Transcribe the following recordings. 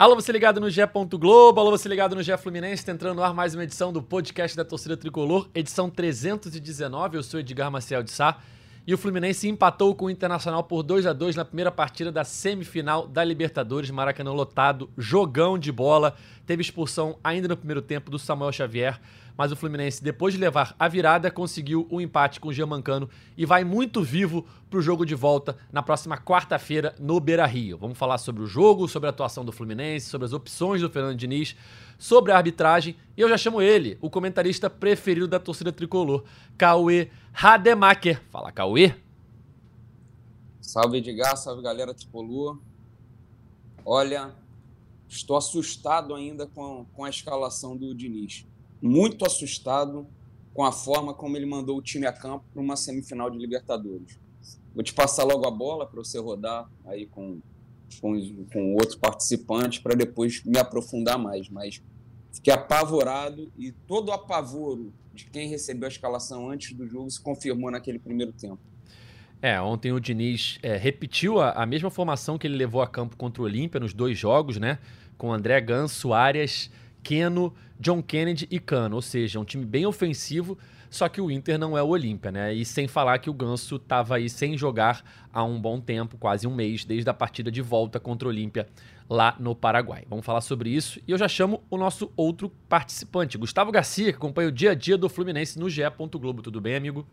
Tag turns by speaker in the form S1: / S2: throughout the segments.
S1: Alô, você ligado no GE. Globo, alô, você ligado no GE Fluminense, tá entrando no ar mais uma edição do podcast da torcida tricolor, edição 319. Eu sou Edgar Maciel de Sá. E o Fluminense empatou com o Internacional por 2 a 2 na primeira partida da semifinal da Libertadores, Maracanã lotado, jogão de bola. Teve expulsão ainda no primeiro tempo do Samuel Xavier mas o Fluminense, depois de levar a virada, conseguiu o um empate com o Giamancano e vai muito vivo para o jogo de volta na próxima quarta-feira no Beira Rio. Vamos falar sobre o jogo, sobre a atuação do Fluminense, sobre as opções do Fernando Diniz, sobre a arbitragem e eu já chamo ele, o comentarista preferido da torcida tricolor, Cauê Rademacher. Fala, Cauê.
S2: Salve Edgar, salve galera tricolor. Olha, estou assustado ainda com, com a escalação do Diniz muito assustado com a forma como ele mandou o time a campo para uma semifinal de Libertadores. Vou te passar logo a bola para você rodar aí com, com, com outro participante para depois me aprofundar mais. Mas fiquei apavorado e todo o apavoro de quem recebeu a escalação antes do jogo se confirmou naquele primeiro tempo.
S1: É, ontem o Diniz é, repetiu a, a, mesma formação que ele levou a campo contra o Olímpia nos dois jogos, né? Com André Ganso, Arias, Keno, John Kennedy e Cano, ou seja, um time bem ofensivo, só que o Inter não é o Olímpia, né? E sem falar que o Ganso estava aí sem jogar há um bom tempo, quase um mês, desde a partida de volta contra o Olímpia lá no Paraguai. Vamos falar sobre isso e eu já chamo o nosso outro participante, Gustavo Garcia, que acompanha o dia a dia do Fluminense no GE. Globo. Tudo bem, amigo?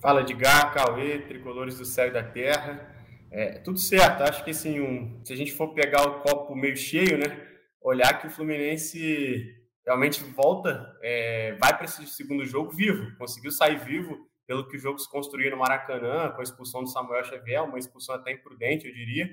S3: Fala Edgar, Cauê, tricolores do céu e da terra. É, tudo certo, acho que assim, um, se a gente for pegar o copo meio cheio, né? Olhar que o Fluminense realmente volta, é, vai para esse segundo jogo vivo, conseguiu sair vivo pelo que o jogo se construiu no Maracanã, com a expulsão do Samuel Xavier, uma expulsão até imprudente, eu diria,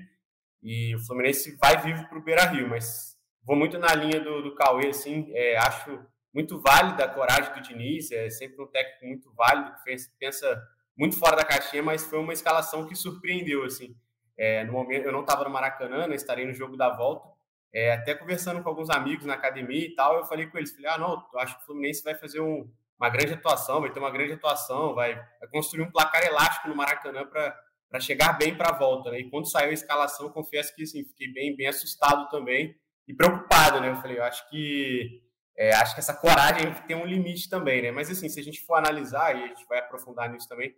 S3: e o Fluminense vai vivo para o Beira-Rio, mas vou muito na linha do, do Cauê, assim, é, acho muito válida a coragem do Diniz, é sempre um técnico muito válido, que pensa muito fora da caixinha, mas foi uma escalação que surpreendeu, assim, é, no momento, eu não estava no Maracanã, né, estarei no jogo da volta, é, até conversando com alguns amigos na academia e tal, eu falei com eles, falei, ah, não, eu acho que o Fluminense vai fazer um, uma grande atuação, vai ter uma grande atuação, vai, vai construir um placar elástico no Maracanã para chegar bem para a volta, né? E quando saiu a escalação, confesso que assim, fiquei bem, bem assustado também e preocupado, né? Eu falei, eu acho que é, acho que essa coragem tem um limite também, né? Mas assim, se a gente for analisar, e a gente vai aprofundar nisso também,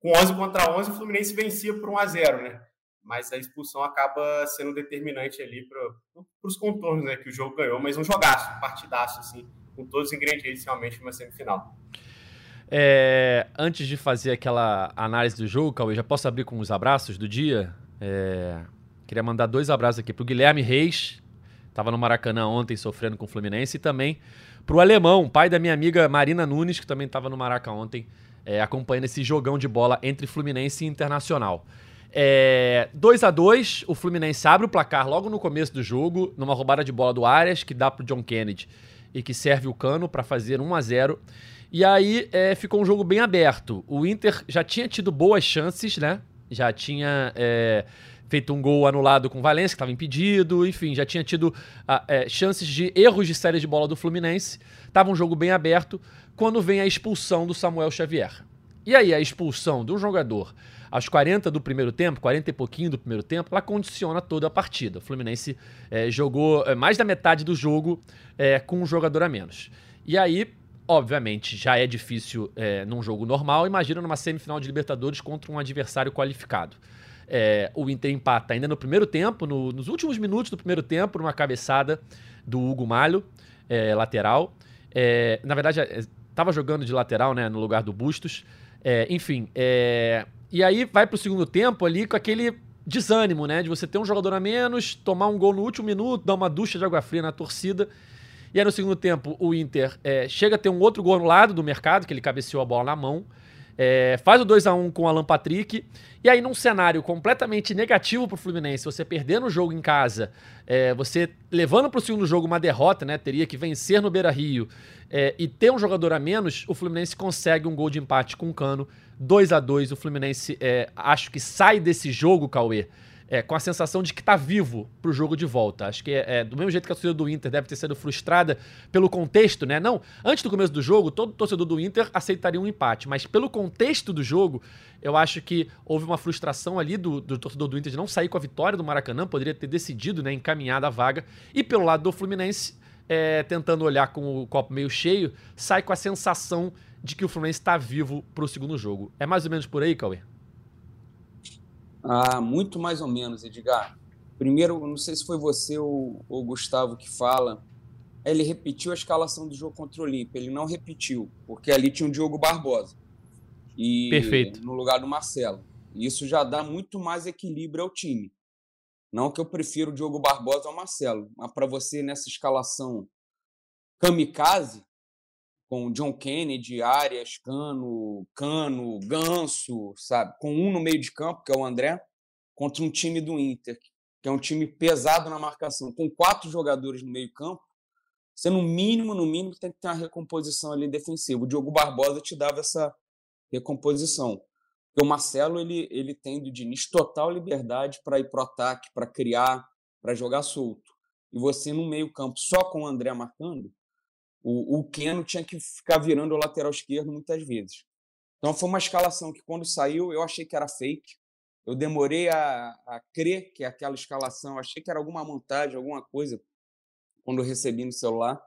S3: com 11 contra 11, o Fluminense vencia por 1 a 0 né? Mas a expulsão acaba sendo determinante ali para os contornos né, que o jogo ganhou, mas um jogaço, um partidaço, assim, com todos os ingredientes realmente uma semifinal.
S1: É, antes de fazer aquela análise do jogo, Cauê, já posso abrir com os abraços do dia? É, queria mandar dois abraços aqui para o Guilherme Reis, estava no Maracanã ontem sofrendo com o Fluminense, e também para o Alemão, pai da minha amiga Marina Nunes, que também estava no Maracanã ontem, é, acompanhando esse jogão de bola entre Fluminense e Internacional. É, 2 a 2 o Fluminense abre o placar logo no começo do jogo, numa roubada de bola do Arias, que dá pro John Kennedy e que serve o cano para fazer 1 a 0 E aí é, ficou um jogo bem aberto. O Inter já tinha tido boas chances, né? Já tinha é, feito um gol anulado com o Valência, que estava impedido, enfim, já tinha tido é, chances de erros de série de bola do Fluminense. Tava um jogo bem aberto quando vem a expulsão do Samuel Xavier. E aí, a expulsão de um jogador aos 40 do primeiro tempo, 40 e pouquinho do primeiro tempo, ela condiciona toda a partida. O Fluminense é, jogou é, mais da metade do jogo é, com um jogador a menos. E aí, obviamente, já é difícil é, num jogo normal, imagina numa semifinal de Libertadores contra um adversário qualificado. É, o Inter empata ainda no primeiro tempo, no, nos últimos minutos do primeiro tempo, numa cabeçada do Hugo Malho, é, lateral. na verdade, estava jogando de lateral, né, no lugar do Bustos. enfim, e aí vai pro segundo tempo ali com aquele desânimo, né? De você ter um jogador a menos, tomar um gol no último minuto, dar uma ducha de água fria na torcida. E aí no segundo tempo o Inter é, chega a ter um outro gol no lado do mercado, que ele cabeceou a bola na mão. É, faz o 2 a 1 com o Alan Patrick. E aí, num cenário completamente negativo pro Fluminense, você perdendo o jogo em casa, é, você levando pro segundo jogo uma derrota, né? Teria que vencer no Beira Rio é, e ter um jogador a menos, o Fluminense consegue um gol de empate com o Cano 2 a 2 O Fluminense, é, acho que sai desse jogo, Cauê, é, com a sensação de que tá vivo pro jogo de volta. Acho que é, é, do mesmo jeito que a torcida do Inter deve ter sido frustrada pelo contexto, né? Não, antes do começo do jogo, todo torcedor do Inter aceitaria um empate, mas pelo contexto do jogo, eu acho que houve uma frustração ali do, do torcedor do Inter de não sair com a vitória do Maracanã, poderia ter decidido, né, encaminhada a vaga. E pelo lado do Fluminense, é, tentando olhar com o copo meio cheio, sai com a sensação de que o Fluminense está vivo para o segundo jogo. É mais ou menos por aí, Cauê?
S2: Ah, muito mais ou menos, Edgar. Primeiro, não sei se foi você ou o Gustavo que fala, ele repetiu a escalação do jogo contra o Olímpia. Ele não repetiu, porque ali tinha o Diogo Barbosa. E
S1: Perfeito.
S2: No lugar do Marcelo. Isso já dá muito mais equilíbrio ao time. Não que eu prefiro o Diogo Barbosa ao Marcelo, mas para você nessa escalação kamikaze, com John Kennedy, Arias, Cano, Cano, Ganso, sabe? Com um no meio de campo, que é o André, contra um time do Inter, que é um time pesado na marcação, com quatro jogadores no meio campo, você no mínimo, no mínimo, tem que ter uma recomposição ali defensiva. O Diogo Barbosa te dava essa recomposição. O Marcelo, ele, ele tem do Diniz total liberdade para ir para o ataque, para criar, para jogar solto. E você no meio campo, só com o André marcando, o, o Keno tinha que ficar virando o lateral esquerdo muitas vezes. Então foi uma escalação que quando saiu eu achei que era fake. Eu demorei a, a crer que aquela escalação, achei que era alguma montagem, alguma coisa, quando eu recebi no celular.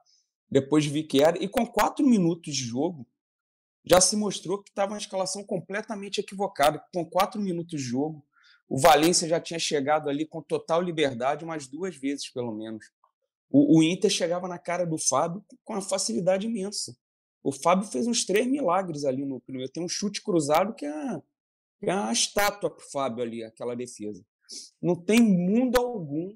S2: Depois vi que era. E com quatro minutos de jogo, já se mostrou que estava uma escalação completamente equivocada. Com quatro minutos de jogo, o Valência já tinha chegado ali com total liberdade umas duas vezes, pelo menos. O, o Inter chegava na cara do Fábio com uma facilidade imensa. O Fábio fez uns três milagres ali no primeiro. Tem um chute cruzado que é, que é uma estátua para o Fábio ali, aquela defesa. Não tem mundo algum,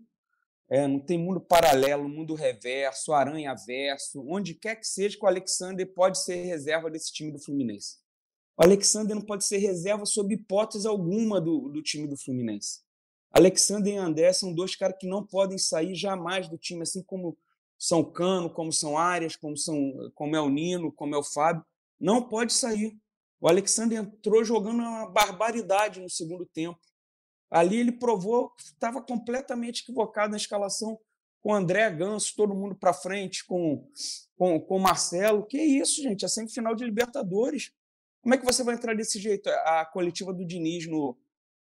S2: é, não tem mundo paralelo, mundo reverso, aranha verso, onde quer que seja que o Alexander pode ser reserva desse time do Fluminense. O Alexander não pode ser reserva sob hipótese alguma do, do time do Fluminense. Alexander e André são dois caras que não podem sair jamais do time, assim como são Cano, como são Arias, como, são, como é o Nino, como é o Fábio. Não pode sair. O Alexander entrou jogando uma barbaridade no segundo tempo. Ali ele provou que estava completamente equivocado na escalação com André Ganso, todo mundo para frente, com, com, com Marcelo. Que isso, gente? É semifinal de Libertadores. Como é que você vai entrar desse jeito? A coletiva do Diniz no,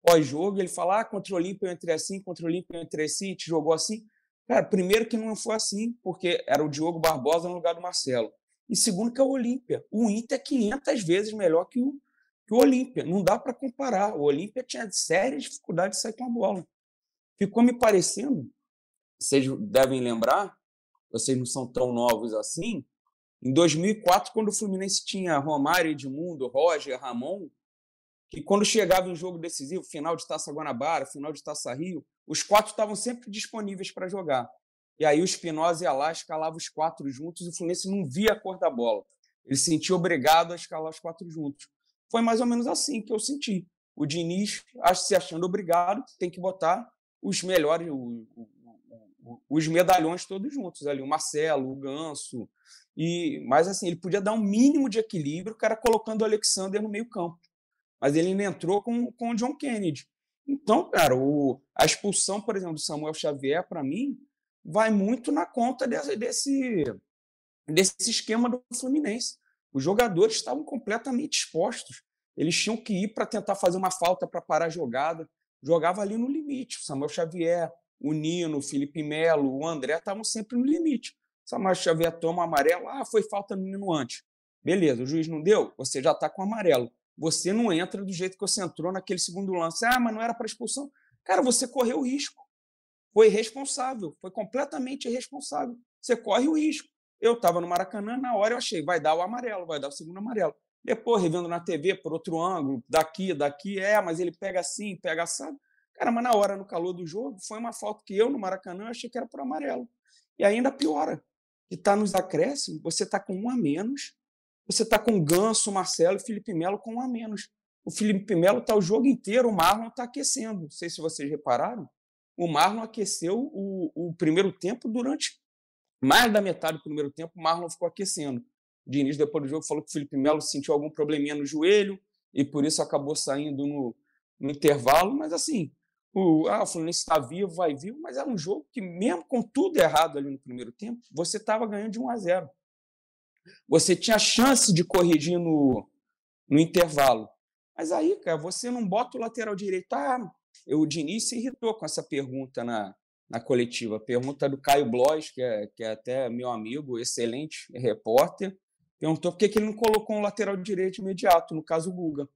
S2: pós-jogo, ele fala, ah, contra o Olímpio eu entrei assim, contra o Olímpio eu entrei assim, te jogou assim. Cara, primeiro que não foi assim, porque era o Diogo Barbosa no lugar do Marcelo. E segundo que é o Olímpia. O Inter é 500 vezes melhor que o, que o Olímpia. Não dá para comparar. O Olímpia tinha sérias dificuldades de sair com a bola. Ficou me parecendo, vocês devem lembrar, vocês não são tão novos assim, em 2004, quando o Fluminense tinha Romário, Edmundo, Roger, Ramon, que quando chegava em jogo decisivo, final de Taça Guanabara, final de Taça Rio, os quatro estavam sempre disponíveis para jogar. E aí o Espinosa ia lá, escalava os quatro juntos e o Fluminense não via a cor da bola. Ele se sentia obrigado a escalar os quatro juntos. Foi mais ou menos assim que eu senti. O Diniz, se achando obrigado, tem que botar os melhores, os medalhões todos juntos ali, o Marcelo, o Ganso. E, mas assim, ele podia dar um mínimo de equilíbrio, o cara colocando o Alexander no meio campo mas ele ainda entrou com, com o John Kennedy. Então, cara, o, a expulsão, por exemplo, do Samuel Xavier, para mim, vai muito na conta desse, desse, desse esquema do Fluminense. Os jogadores estavam completamente expostos. Eles tinham que ir para tentar fazer uma falta para parar a jogada. Jogava ali no limite. O Samuel Xavier, o Nino, o Felipe Melo, o André estavam sempre no limite. O Samuel Xavier toma amarelo. Ah, foi falta no Nino antes. Beleza, o juiz não deu? Você já está com amarelo você não entra do jeito que você entrou naquele segundo lance. Ah, mas não era para expulsão. Cara, você correu o risco. Foi irresponsável. Foi completamente irresponsável. Você corre o risco. Eu estava no Maracanã, na hora eu achei, vai dar o amarelo, vai dar o segundo amarelo. Depois, revendo na TV por outro ângulo, daqui, daqui, é, mas ele pega assim, pega assado. Cara, mas na hora, no calor do jogo, foi uma falta que eu, no Maracanã, achei que era por amarelo. E ainda piora, que está nos acréscimos, você está com um a menos, você está com Ganso, Marcelo e Felipe Melo com um a menos. O Felipe Melo está o jogo inteiro, o Marlon está aquecendo. Não sei se vocês repararam. O Marlon aqueceu o, o primeiro tempo durante mais da metade do primeiro tempo. O Marlon ficou aquecendo. O Diniz, depois do jogo, falou que o Felipe Melo sentiu algum probleminha no joelho e por isso acabou saindo no, no intervalo. Mas, assim, o, ah, o Fluminense está vivo, vai vivo, mas era um jogo que, mesmo com tudo errado ali no primeiro tempo, você estava ganhando de 1 a 0. Você tinha chance de corrigir no, no intervalo. Mas aí, cara, você não bota o lateral direito. Ah, o Diniz se irritou com essa pergunta na, na coletiva. Pergunta do Caio Blois, que é, que é até meu amigo, excelente repórter. Perguntou por que, que ele não colocou um lateral direito imediato, no caso o Guga.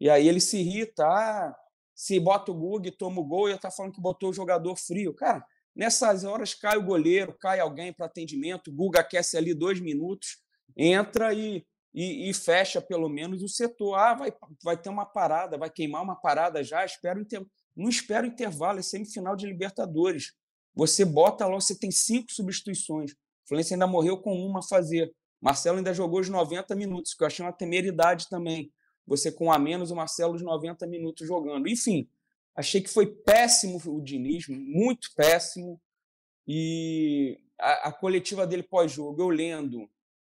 S2: E aí ele se irrita, ah, se bota o Guga e toma o gol, e está falando que botou o jogador frio. Cara, nessas horas cai o goleiro, cai alguém para atendimento, o Guga aquece ali dois minutos, entra e, e, e, fecha pelo menos o setor. Ah, vai, vai ter uma parada, vai queimar uma parada já, espero inter... não espero intervalo, é semifinal de Libertadores. Você bota lá, você tem cinco substituições. O Fluminense ainda morreu com uma a fazer. Marcelo ainda jogou os 90 minutos, que eu achei uma temeridade também. Você com a menos, o Marcelo os 90 minutos jogando. Enfim, achei que foi péssimo o Diniz, muito péssimo. E a, a coletiva dele pós-jogo, eu lendo,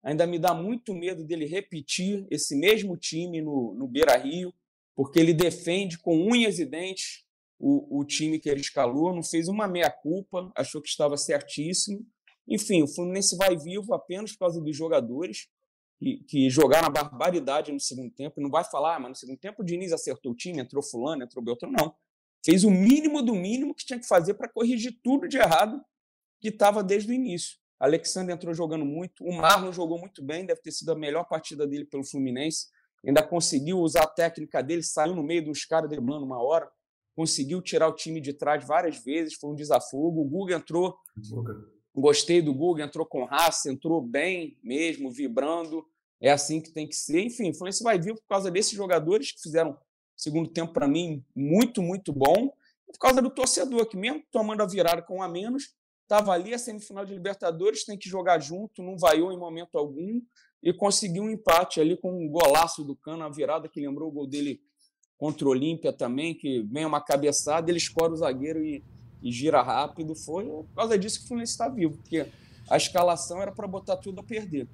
S2: ainda me dá muito medo dele repetir esse mesmo time no, no Beira Rio, porque ele defende com unhas e dentes o, o time que ele escalou, não fez uma meia-culpa, achou que estava certíssimo. Enfim, o Fluminense vai vivo apenas por causa dos jogadores que, que jogaram a barbaridade no segundo tempo. Não vai falar, ah, mas no segundo tempo o Diniz acertou o time, entrou fulano, entrou Beltrão. Não. Fez o mínimo do mínimo que tinha que fazer para corrigir tudo de errado que estava desde o início. Alexandre entrou jogando muito, o Marlon jogou muito bem, deve ter sido a melhor partida dele pelo Fluminense. Ainda conseguiu usar a técnica dele, saiu no meio dos caras driblando uma hora, conseguiu tirar o time de trás várias vezes, foi um desafogo. O Guga entrou Gostei do Guga, entrou com raça, entrou bem mesmo, vibrando. É assim que tem que ser. Enfim, o Fluminense vai vir por causa desses jogadores que fizeram segundo tempo para mim muito, muito bom. Por causa do torcedor, que mesmo tomando a virada com um a menos, estava ali a semifinal de Libertadores, tem que jogar junto, não vaiou em momento algum e conseguiu um empate ali com um golaço do Cano, a virada que lembrou o gol dele contra o Olímpia também, que vem uma cabeçada, ele escora o zagueiro e e gira rápido, foi por causa disso que o Fluminense está vivo, porque a escalação era para botar tudo a perder.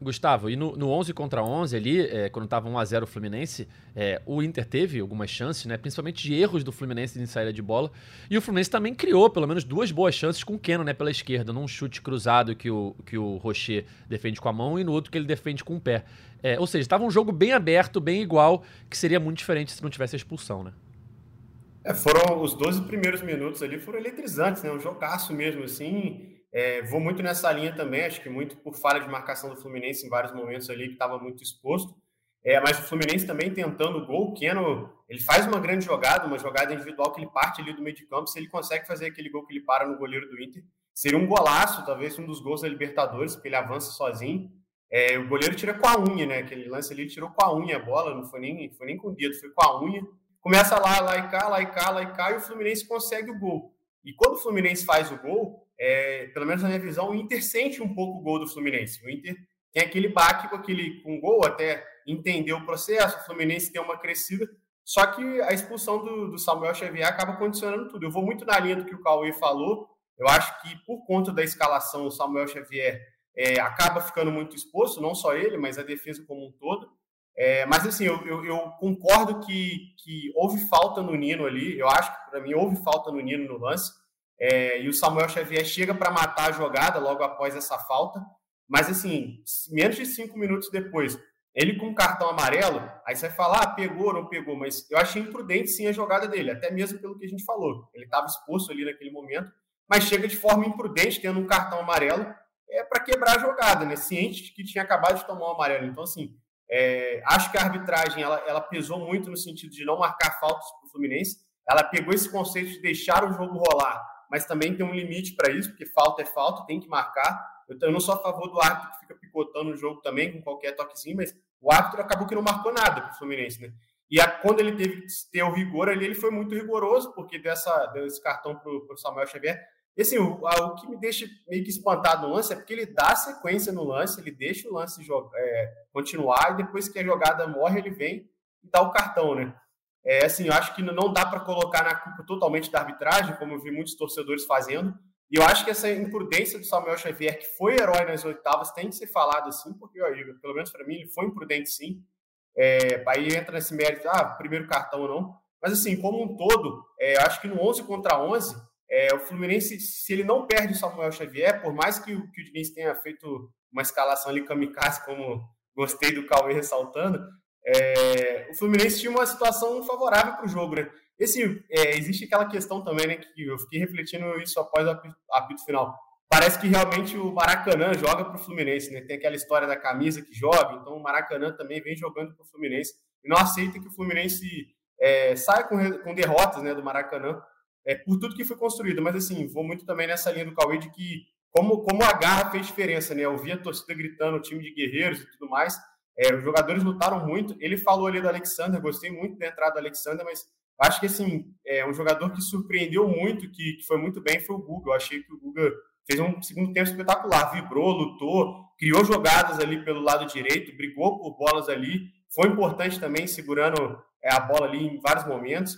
S1: Gustavo, e no, no 11 contra 11 ali, é, quando estava 1x0 o Fluminense, é, o Inter teve algumas chances, né, principalmente de erros do Fluminense em saída de bola, e o Fluminense também criou pelo menos duas boas chances com o Keno né, pela esquerda, num chute cruzado que o, que o Rocher defende com a mão e no outro que ele defende com o pé. É, ou seja, estava um jogo bem aberto, bem igual, que seria muito diferente se não tivesse a expulsão, né?
S3: É, foram os 12 primeiros minutos ali foram eletrizantes, né? Um jogaço mesmo, assim. É, vou muito nessa linha também, acho que muito por falha de marcação do Fluminense em vários momentos ali, que estava muito exposto. É, mas o Fluminense também tentando o gol. O Keno, ele faz uma grande jogada, uma jogada individual que ele parte ali do meio de campo. Se ele consegue fazer aquele gol que ele para no goleiro do Inter, seria um golaço, talvez um dos gols da Libertadores, porque ele avança sozinho. É, o goleiro tira com a unha, né? Aquele lance ali, ele tirou com a unha a bola, não foi nem, foi nem com o dedo, foi com a unha. Começa lá, lá e cá, lá e cá, lá e cá, e o Fluminense consegue o gol. E quando o Fluminense faz o gol, é, pelo menos na minha visão, o Inter sente um pouco o gol do Fluminense. O Inter tem aquele baque com aquele com gol, até entender o processo, o Fluminense tem uma crescida, só que a expulsão do, do, Samuel Xavier acaba condicionando tudo. Eu vou muito na linha do que o Cauê falou. Eu acho que por conta da escalação, o Samuel Xavier é, acaba ficando muito exposto, não só ele, mas a defesa como um todo. É, mas assim, eu, eu, eu, concordo que, que houve falta no Nino ali. Eu acho que para mim houve falta no Nino no lance. É, e o Samuel Xavier chega para matar a jogada logo após essa falta. Mas assim, menos de cinco minutos depois, ele com cartão amarelo, aí você vai falar, ah, pegou ou não pegou, mas eu achei imprudente sim a jogada dele, até mesmo pelo que a gente falou. Ele estava exposto ali naquele momento, mas chega de forma imprudente, tendo um cartão amarelo, é para quebrar a jogada, né? Ciente de que tinha acabado de tomar o um amarelo. Então, assim, é, acho que a arbitragem ela, ela, pesou muito no sentido de não marcar faltas para o Fluminense. Ela pegou esse conceito de deixar o jogo rolar, mas também tem um limite para isso, porque falta é falta, tem que marcar. Eu, não sou a favor do árbitro que fica picotando o jogo também com qualquer toquezinho, mas o árbitro acabou que não marcou nada para o Fluminense, né? E a, quando ele teve que ter o rigor ali, ele foi muito rigoroso, porque dessa, desse cartão para o Samuel Xavier e assim, o, o, que me deixa meio que espantado no lance é porque ele dá sequência no lance, ele deixa o lance é, continuar e depois que a jogada morre, ele vem e dá o cartão, né? É assim, eu acho que não dá para colocar na culpa totalmente da arbitragem, como eu vi muitos torcedores fazendo. E eu acho que essa imprudência do Samuel Xavier, que foi herói nas oitavas, tem que ser falado assim, porque, ó, pelo menos para mim, ele foi imprudente sim. É, aí entra nesse mérito, ah, primeiro cartão ou não. Mas, assim, como um todo, é, acho que no 11 contra 11, é, o Fluminense, se ele não perde o Samuel Xavier, por mais que, que o Diniz tenha feito uma escalação ali kamikaze, como gostei do Cauê ressaltando, é, o Fluminense tinha uma situação favorável para o jogo, né? Esse, é, existe aquela questão também, né, que eu fiquei refletindo isso após o apito final. Parece que realmente o Maracanã joga para o Fluminense, né? Tem aquela história da camisa que joga, então o Maracanã também vem jogando para o Fluminense e não aceita que o Fluminense é, saia com, com derrotas né, do Maracanã é, por tudo que foi construído. Mas, assim, vou muito também nessa linha do Cauê de que como, como a garra fez diferença, né? Eu vi a torcida gritando, o time de guerreiros e tudo mais. É, os jogadores lutaram muito. Ele falou ali do Alexander, gostei muito da entrada do Alexander, mas acho que, assim, é um jogador que surpreendeu muito, que, que foi muito bem, foi o Guga. Eu achei que o Guga fez um segundo tempo espetacular, vibrou, lutou, criou jogadas ali pelo lado direito, brigou por bolas ali, foi importante também segurando é, a bola ali em vários momentos.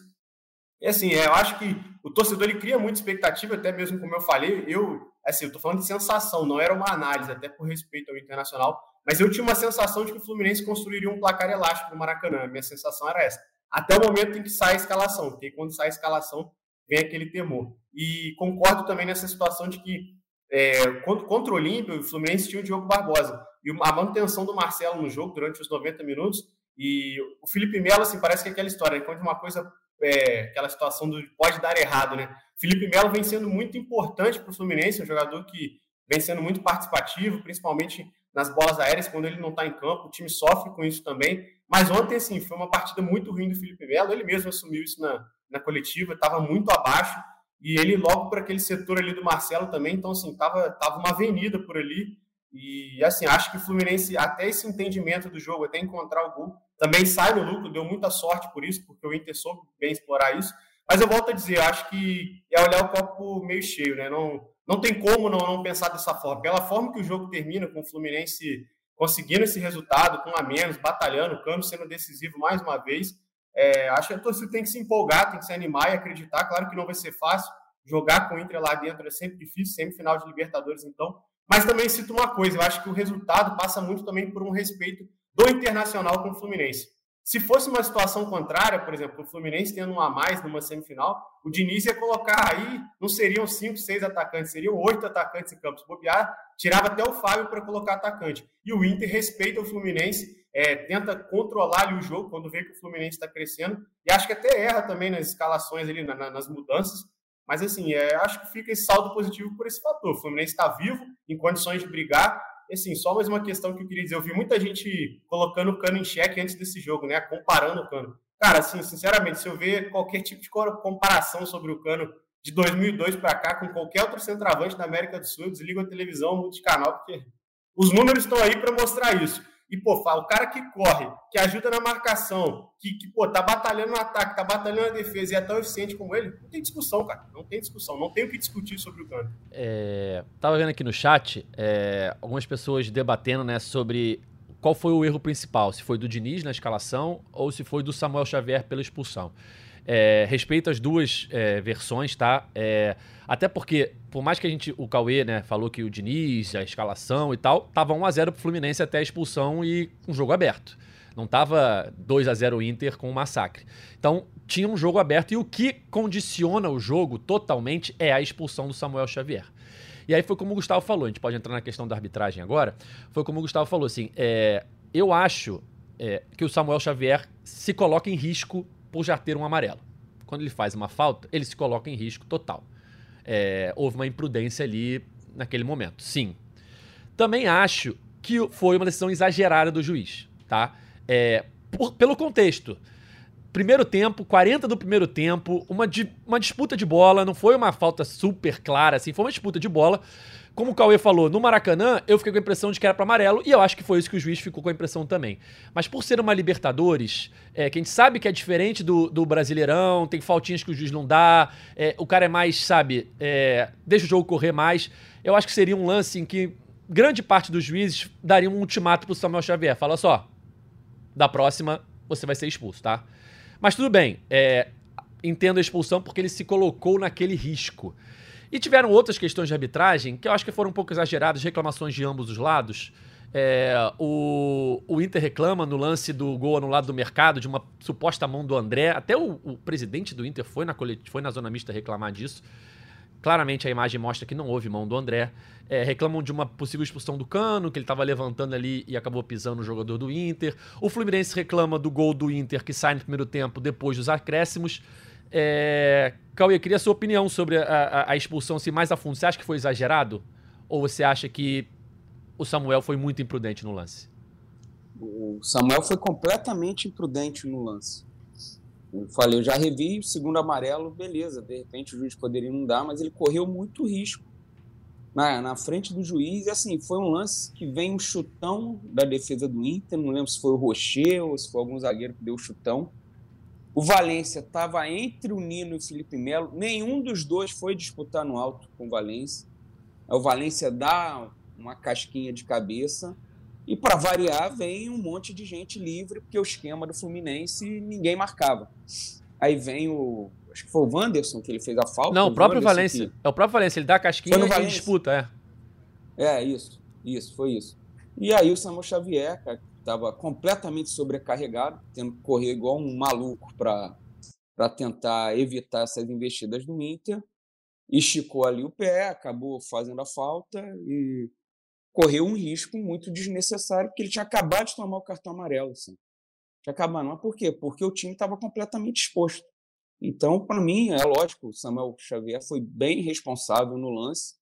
S3: E assim, é, eu acho que o torcedor ele cria muita expectativa, até mesmo como eu falei, eu, assim, eu tô falando de sensação, não era uma análise, até por respeito ao internacional, mas eu tinha uma sensação de que o Fluminense construiria um placar elástico no Maracanã. Minha sensação era essa. Até o momento em que sai a escalação, porque quando sai a escalação, vem aquele temor. E concordo também nessa situação de que é, contra o Olímpio, o Fluminense tinha o Diogo Barbosa. E a manutenção do Marcelo no jogo durante os 90 minutos. E o Felipe Melo, assim, parece que é aquela história, né? quando uma coisa é, aquela situação do pode dar errado, né? Felipe Melo vem sendo muito importante para o Fluminense, um jogador que vem sendo muito participativo, principalmente nas bolas aéreas, quando ele não está em campo, o time sofre com isso também. Mas ontem, assim, foi uma partida muito ruim do Felipe Melo, ele mesmo assumiu isso na, na coletiva, estava muito abaixo, e ele logo para aquele setor ali do Marcelo também, então, assim, estava tava uma avenida por ali, e, assim, acho que o Fluminense, até esse entendimento do jogo, até encontrar o gol, também sai no lucro, deu muita sorte por isso, porque o Inter soube bem explorar isso. Mas eu volto a dizer, acho que é olhar o copo meio cheio, né? Não, não tem como não, não pensar dessa forma. Pela forma que o jogo termina, com o Fluminense conseguindo esse resultado, com a menos, batalhando, o Cano sendo decisivo mais uma vez, é, acho que a torcida tem que se empolgar, tem que se animar e acreditar. Claro que não vai ser fácil. Jogar com o Inter lá dentro é sempre difícil, sempre final de Libertadores, então. Mas também cito uma coisa, eu acho que o resultado passa muito também por um respeito do Internacional com o Fluminense. Se fosse uma situação contrária, por exemplo, o Fluminense tendo um a mais numa semifinal, o Diniz ia colocar aí, não seriam cinco, seis atacantes, seriam oito atacantes em campos. Bobear, tirava até o Fábio para colocar atacante. E o Inter respeita o Fluminense, é, tenta controlar ali o jogo quando vê que o Fluminense está crescendo, e acho que até erra também nas escalações ali, na, nas mudanças. Mas assim, é, acho que fica esse saldo positivo por esse fator. O Fluminense está vivo, em condições de brigar, assim, só mais uma questão que eu queria dizer. Eu vi muita gente colocando o Cano em xeque antes desse jogo, né? Comparando o Cano. Cara, assim, sinceramente, se eu ver qualquer tipo de comparação sobre o Cano de 2002 para cá com qualquer outro centroavante da América do Sul, desligo a televisão, mudo de canal, porque os números estão aí para mostrar isso. E, pô, o cara que corre, que ajuda na marcação, que, que, pô, tá batalhando no ataque, tá batalhando na defesa e é tão eficiente como ele, não tem discussão, cara. Não tem discussão. Não tem o que discutir sobre o Cano.
S1: É, tava vendo aqui no chat é, algumas pessoas debatendo, né, sobre qual foi o erro principal. Se foi do Diniz na escalação ou se foi do Samuel Xavier pela expulsão. É, respeito as duas é, versões, tá? É, até porque, por mais que a gente, o Cauê, né, falou que o Diniz, a escalação e tal, tava 1x0 pro Fluminense até a expulsão e um jogo aberto. Não tava 2 a 0 Inter com um massacre. Então, tinha um jogo aberto e o que condiciona o jogo totalmente é a expulsão do Samuel Xavier. E aí foi como o Gustavo falou, a gente pode entrar na questão da arbitragem agora. Foi como o Gustavo falou, assim, é, eu acho é, que o Samuel Xavier se coloca em risco por já ter um amarelo. Quando ele faz uma falta, ele se coloca em risco total. É, houve uma imprudência ali naquele momento. Sim. Também acho que foi uma decisão exagerada do juiz, tá? É, por, pelo contexto. Primeiro tempo, 40 do primeiro tempo, uma, di, uma disputa de bola, não foi uma falta super clara, assim, foi uma disputa de bola. Como o Cauê falou, no Maracanã, eu fiquei com a impressão de que era para amarelo, e eu acho que foi isso que o juiz ficou com a impressão também. Mas por ser uma Libertadores, é, que a gente sabe que é diferente do, do Brasileirão, tem faltinhas que o juiz não dá, é, o cara é mais, sabe, é, deixa o jogo correr mais. Eu acho que seria um lance em que grande parte dos juízes daria um ultimato pro Samuel Xavier. Fala só, da próxima você vai ser expulso, tá? Mas tudo bem, é, entendo a expulsão porque ele se colocou naquele risco. E tiveram outras questões de arbitragem que eu acho que foram um pouco exageradas, reclamações de ambos os lados. É, o, o Inter reclama no lance do gol anulado do mercado, de uma suposta mão do André. Até o, o presidente do Inter foi na, foi na zona mista reclamar disso. Claramente a imagem mostra que não houve mão do André. É, reclamam de uma possível expulsão do Cano, que ele estava levantando ali e acabou pisando no jogador do Inter. O Fluminense reclama do gol do Inter que sai no primeiro tempo depois dos acréscimos. É... Cauê, queria a sua opinião sobre a, a, a expulsão, se mais a fundo. Você acha que foi exagerado? Ou você acha que o Samuel foi muito imprudente no lance?
S2: O Samuel foi completamente imprudente no lance. Eu falei, eu já revi o segundo amarelo, beleza, de repente o juiz poderia não dar, mas ele correu muito risco na, na frente do juiz. E assim, foi um lance que vem um chutão da defesa do Inter, não lembro se foi o Rocher ou se foi algum zagueiro que deu o chutão. O Valência estava entre o Nino e o Felipe Melo, nenhum dos dois foi disputar no alto com o Valência. O Valência dá uma casquinha de cabeça. E para variar, vem um monte de gente livre, porque o esquema do Fluminense ninguém marcava. Aí vem o. Acho que foi o Wanderson que ele fez a falta.
S1: Não, o próprio Valência. Que... É o próprio Valência, ele dá a casquinha e disputa,
S2: é. É, isso. Isso, foi isso. E aí o Samuel Xavier, cara, estava completamente sobrecarregado, tendo que correr igual um maluco para tentar evitar essas investidas do Inter. Esticou ali o pé, acabou fazendo a falta e correu um risco muito desnecessário, porque ele tinha acabado de tomar o cartão amarelo. Assim. Tinha acabado. Mas por quê? Porque o time estava completamente exposto. Então, para mim, é lógico, o Samuel Xavier foi bem responsável no lance,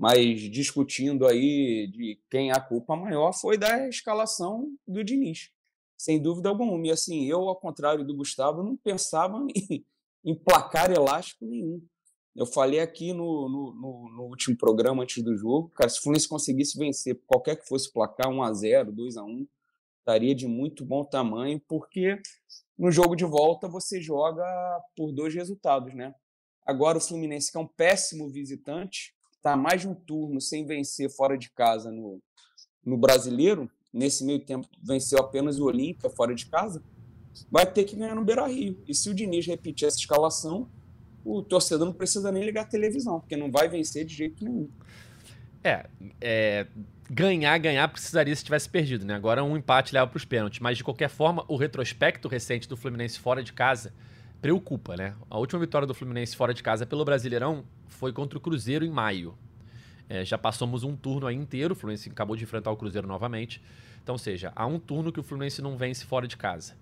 S2: mas discutindo aí de quem é a culpa maior foi da escalação do Diniz, sem dúvida alguma. E assim, eu, ao contrário do Gustavo, não pensava em, em placar elástico nenhum. Eu falei aqui no, no, no, no, último programa antes do jogo, cara, se o Fluminense conseguisse vencer qualquer que fosse placar, 1 a 0 2 a 1 estaria de muito bom tamanho, porque no jogo de volta você joga por dois resultados, né? Agora o Fluminense, que é um péssimo visitante, está mais de um turno sem vencer fora de casa no, no brasileiro, nesse meio tempo venceu apenas o Olímpia fora de casa, vai ter que ganhar no Beira Rio. E se o Diniz repetir essa escalação, o torcedor não precisa nem ligar a televisão, porque não vai vencer de jeito nenhum.
S1: É, é ganhar, ganhar precisaria se tivesse perdido, né? Agora um empate leva para os pênaltis. Mas de qualquer forma, o retrospecto recente do Fluminense fora de casa preocupa, né? A última vitória do Fluminense fora de casa pelo Brasileirão foi contra o Cruzeiro em maio. É, já passamos um turno aí inteiro, o Fluminense acabou de enfrentar o Cruzeiro novamente. Então, ou seja, há um turno que o Fluminense não vence fora de casa.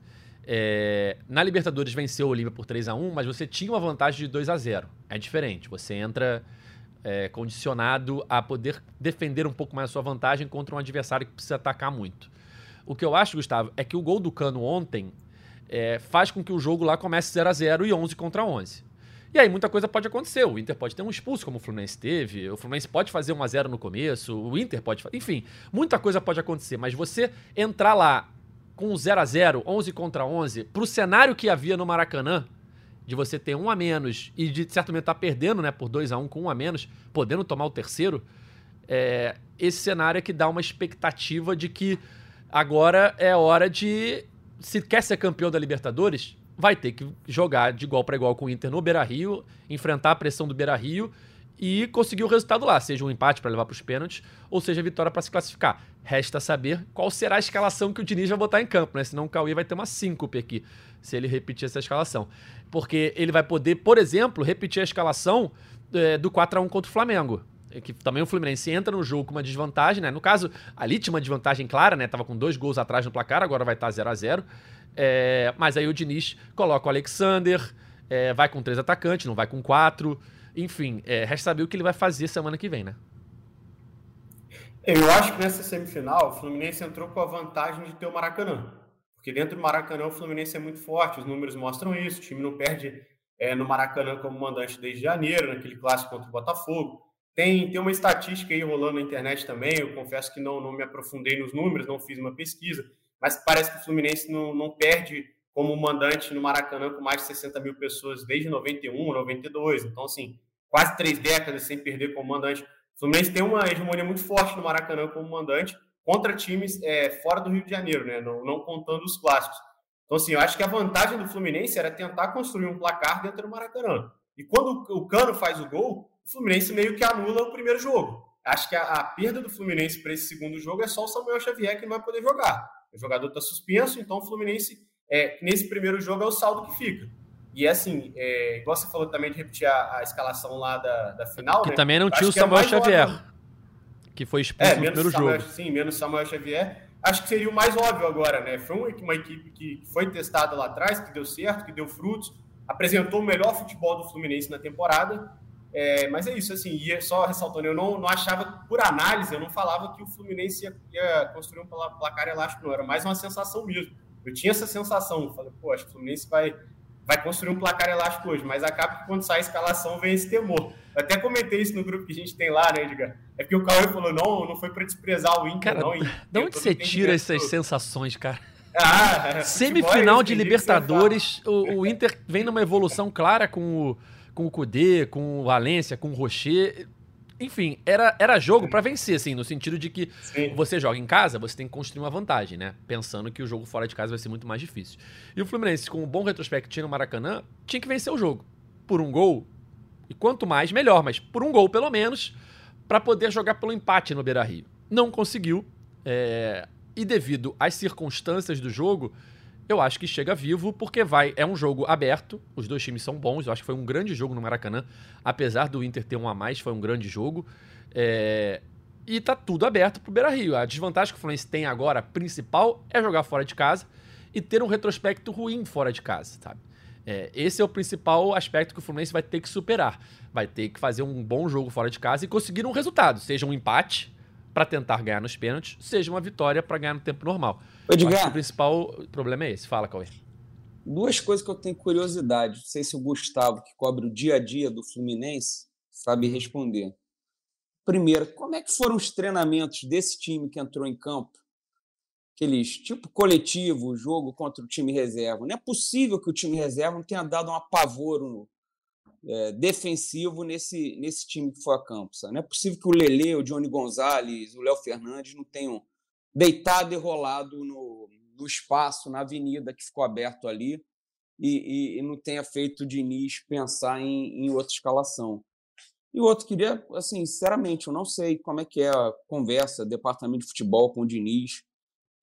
S1: É, na Libertadores venceu o Olímpia por 3 a 1 mas você tinha uma vantagem de 2 a 0 É diferente. Você entra é, condicionado a poder defender um pouco mais a sua vantagem contra um adversário que precisa atacar muito. O que eu acho, Gustavo, é que o gol do Cano ontem é, faz com que o jogo lá comece 0 a 0 e 11 contra 11. E aí muita coisa pode acontecer. O Inter pode ter um expulso, como o Fluminense teve. O Fluminense pode fazer 1 a 0 no começo. O Inter pode... Enfim, muita coisa pode acontecer. Mas você entrar lá com 0 a 0 11 contra 11, para o cenário que havia no Maracanã, de você ter um a menos e de certo momento estar tá perdendo né, por 2 a 1 com um a menos, podendo tomar o terceiro, é, esse cenário é que dá uma expectativa de que agora é hora de. Se quer ser campeão da Libertadores, vai ter que jogar de igual para igual com o Inter no Beira Rio, enfrentar a pressão do Beira Rio e conseguir o resultado lá, seja um empate para levar para os pênaltis, ou seja vitória para se classificar. Resta saber qual será a escalação que o Diniz vai botar em campo, né? Senão o Cauê vai ter uma síncope aqui, se ele repetir essa escalação. Porque ele vai poder, por exemplo, repetir a escalação é, do 4 a 1 contra o Flamengo. É que também o Fluminense entra no jogo com uma desvantagem, né? No caso, ali tinha uma desvantagem clara, né? Tava com dois gols atrás no placar, agora vai estar 0 a 0 é, Mas aí o Diniz coloca o Alexander, é, vai com três atacantes, não vai com quatro. Enfim, é, resta saber o que ele vai fazer semana que vem, né?
S3: Eu acho que nessa semifinal o Fluminense entrou com a vantagem de ter o Maracanã. Porque dentro do Maracanã o Fluminense é muito forte, os números mostram isso. O time não perde é, no Maracanã como mandante desde janeiro, naquele clássico contra o Botafogo. Tem, tem uma estatística aí rolando na internet também. Eu confesso que não, não me aprofundei nos números, não fiz uma pesquisa, mas parece que o Fluminense não, não perde como mandante no Maracanã com mais de 60 mil pessoas desde 91, 92. Então, assim, quase três décadas sem perder como mandante. O Fluminense tem uma hegemonia muito forte no Maracanã como mandante contra times é, fora do Rio de Janeiro, né? Não, não, contando os clássicos. Então, assim, eu acho que a vantagem do Fluminense era tentar construir um placar dentro do Maracanã. E quando o Cano faz o gol, o Fluminense meio que anula o primeiro jogo. acho que a, a perda do Fluminense para esse segundo jogo é só o Samuel Xavier que não vai poder jogar. O jogador está suspenso, então o Fluminense, é, nesse primeiro jogo, é o saldo que fica. E assim, é, igual você falou também de repetir a, a escalação lá da, da final.
S1: Que
S3: né?
S1: também não tinha o é Samuel é Xavier, óbvio. que foi expulso é, no primeiro
S3: Samuel,
S1: jogo.
S3: Sim, menos Samuel Xavier. Acho que seria o mais óbvio agora, né? Foi uma, uma equipe que foi testada lá atrás, que deu certo, que deu frutos, apresentou o melhor futebol do Fluminense na temporada. É, mas é isso, assim, e só ressaltando, eu não, não achava, por análise, eu não falava que o Fluminense ia, ia construir um placar elástico, não, era mais uma sensação mesmo. Eu tinha essa sensação, falei, pô, acho que o Fluminense vai, vai construir um placar elástico hoje, mas acaba que quando sai a escalação vem esse temor. Eu até comentei isso no grupo que a gente tem lá, né, Edgar? É que o Cauê falou, não, não foi para desprezar o Inter,
S1: cara,
S3: não.
S1: De onde você tira essas sensações, cara?
S3: Ah,
S1: Semifinal de Libertadores, o, o, Inter vem numa evolução clara com o, com o Kudê, com o Valência, com o Rocher. Enfim, era, era jogo para vencer, assim, no sentido de que Sim. você joga em casa, você tem que construir uma vantagem, né? Pensando que o jogo fora de casa vai ser muito mais difícil. E o Fluminense, com um bom retrospecto tinha no Maracanã, tinha que vencer o jogo. Por um gol. E quanto mais, melhor, mas por um gol, pelo menos, para poder jogar pelo empate no Beira Rio. Não conseguiu. É... E devido às circunstâncias do jogo, eu acho que chega vivo, porque vai. É um jogo aberto, os dois times são bons. Eu acho que foi um grande jogo no Maracanã. Apesar do Inter ter um a mais, foi um grande jogo. É, e tá tudo aberto pro Beira Rio. A desvantagem que o Fluminense tem agora, principal, é jogar fora de casa e ter um retrospecto ruim fora de casa, sabe? É, esse é o principal aspecto que o Fluminense vai ter que superar. Vai ter que fazer um bom jogo fora de casa e conseguir um resultado, seja um empate para tentar ganhar nos pênaltis, seja uma vitória para ganhar no tempo normal.
S2: Edgar,
S1: o principal problema é esse. Fala, Cauê.
S2: Duas coisas que eu tenho curiosidade. Não sei se o Gustavo, que cobre o dia a dia do Fluminense, sabe responder. Primeiro, como é que foram os treinamentos desse time que entrou em campo? Aqueles tipo coletivo, jogo contra o time reserva. Não é possível que o time reserva não tenha dado um apavoro é, defensivo nesse, nesse time que foi a campo. Sabe? Não é possível que o Lele, o Johnny Gonzalez, o Léo Fernandes não tenham deitado e rolado no, no espaço, na avenida que ficou aberto ali, e, e, e não tenha feito o Diniz pensar em, em outra escalação. E o outro queria, assim, sinceramente, eu não sei como é que é a conversa, departamento de futebol com o Diniz.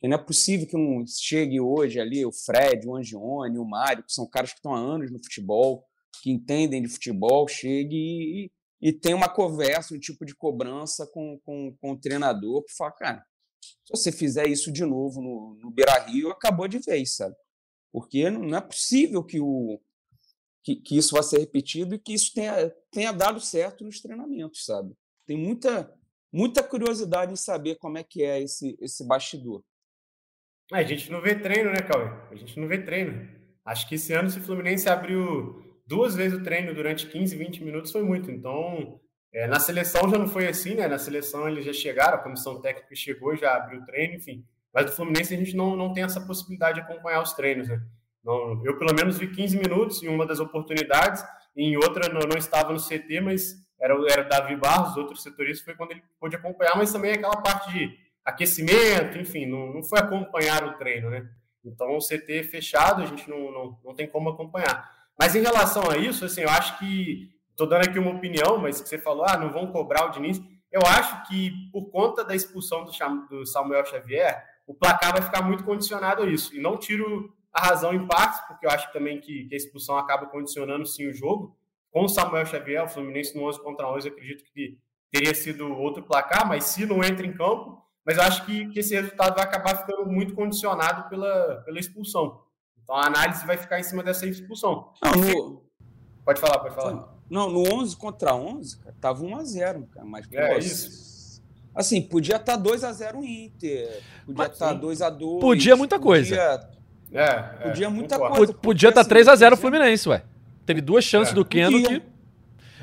S2: Não é possível que um chegue hoje ali o Fred, o Angione, o Mário, que são caras que estão há anos no futebol, que entendem de futebol, chegue e, e, tem uma conversa, um tipo de cobrança com, com, com o treinador para falar, cara, se você fizer isso de novo no, no Beira Rio, acabou de vez, sabe? Porque não é possível que, o, que, que isso vá ser repetido e que isso tenha, tenha dado certo nos treinamentos, sabe? Tem muita, muita curiosidade em saber como é que é esse, esse bastidor.
S3: É, a gente não vê treino, né, Cauê? A gente não vê treino. Acho que esse ano, se o Fluminense abriu duas vezes o treino durante 15, 20 minutos, foi muito. Então, é, na seleção já não foi assim, né? Na seleção eles já chegaram, a comissão técnica chegou, já abriu o treino, enfim. Mas do Fluminense a gente não, não tem essa possibilidade de acompanhar os treinos, né? Não, eu pelo menos vi 15 minutos em uma das oportunidades, em outra não, não estava no CT, mas era, era Davi Barros, outro setorista, foi quando ele pôde acompanhar, mas também aquela parte de aquecimento, enfim, não, não foi acompanhar o treino, né? Então o CT fechado, a gente não, não, não tem como acompanhar. Mas em relação a isso, assim, eu acho que Estou dando aqui uma opinião, mas que você falou, ah, não vão cobrar o Diniz. Eu acho que por conta da expulsão do Samuel Xavier, o placar vai ficar muito condicionado a isso. E não tiro a razão em partes, porque eu acho também que, que a expulsão acaba condicionando sim o jogo. Com o Samuel Xavier, o Fluminense no 11 contra 11, acredito que teria sido outro placar, mas se não entra em campo, mas eu acho que, que esse resultado vai acabar ficando muito condicionado pela, pela expulsão. Então a análise vai ficar em cima dessa expulsão.
S2: Não, no...
S3: Pode falar, pode falar.
S2: Não, no 11 contra 11, cara, tava 1 a 0, cara, mas
S3: é, pô, isso.
S2: Assim, podia estar tá 2 a 0 o Inter, podia estar tá 2 a 2.
S1: Podia muita coisa.
S2: Podia,
S3: é,
S2: podia
S3: é,
S2: muita
S3: concordo.
S2: coisa.
S1: Podia estar tá 3 a 0 o Fluminense, ué. Teve duas chances é. do Keno que.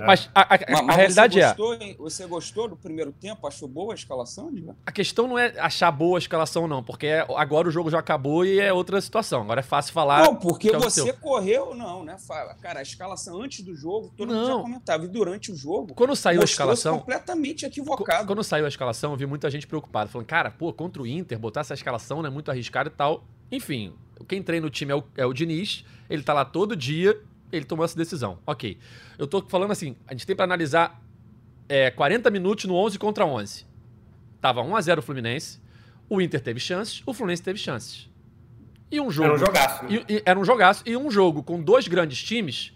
S1: Mas a, a, a, a realidade
S2: você
S1: é.
S2: gostou, é. Você gostou do primeiro tempo? Achou boa a escalação, Edgar?
S1: A questão não é achar boa a escalação, não, porque é, agora o jogo já acabou e é outra situação. Agora é fácil falar.
S2: Não, porque é você correu, não, né? Cara, a escalação antes do jogo, todo não. mundo já comentava. E durante o jogo.
S1: Quando saiu a escalação.
S2: completamente equivocado.
S1: Quando saiu a escalação, eu vi muita gente preocupada, falando, cara, pô, contra o Inter, botar essa escalação não é muito arriscado e tal. Enfim, quem treina o time é o, é o Diniz, ele tá lá todo dia ele tomou essa decisão. Ok. Eu tô falando assim, a gente tem para analisar é, 40 minutos no 11 contra 11. Tava 1x0 o Fluminense, o Inter teve chances, o Fluminense teve chances. E um jogo.
S3: Era um jogaço. Né?
S1: E, e, era um jogaço. E um jogo com dois grandes times,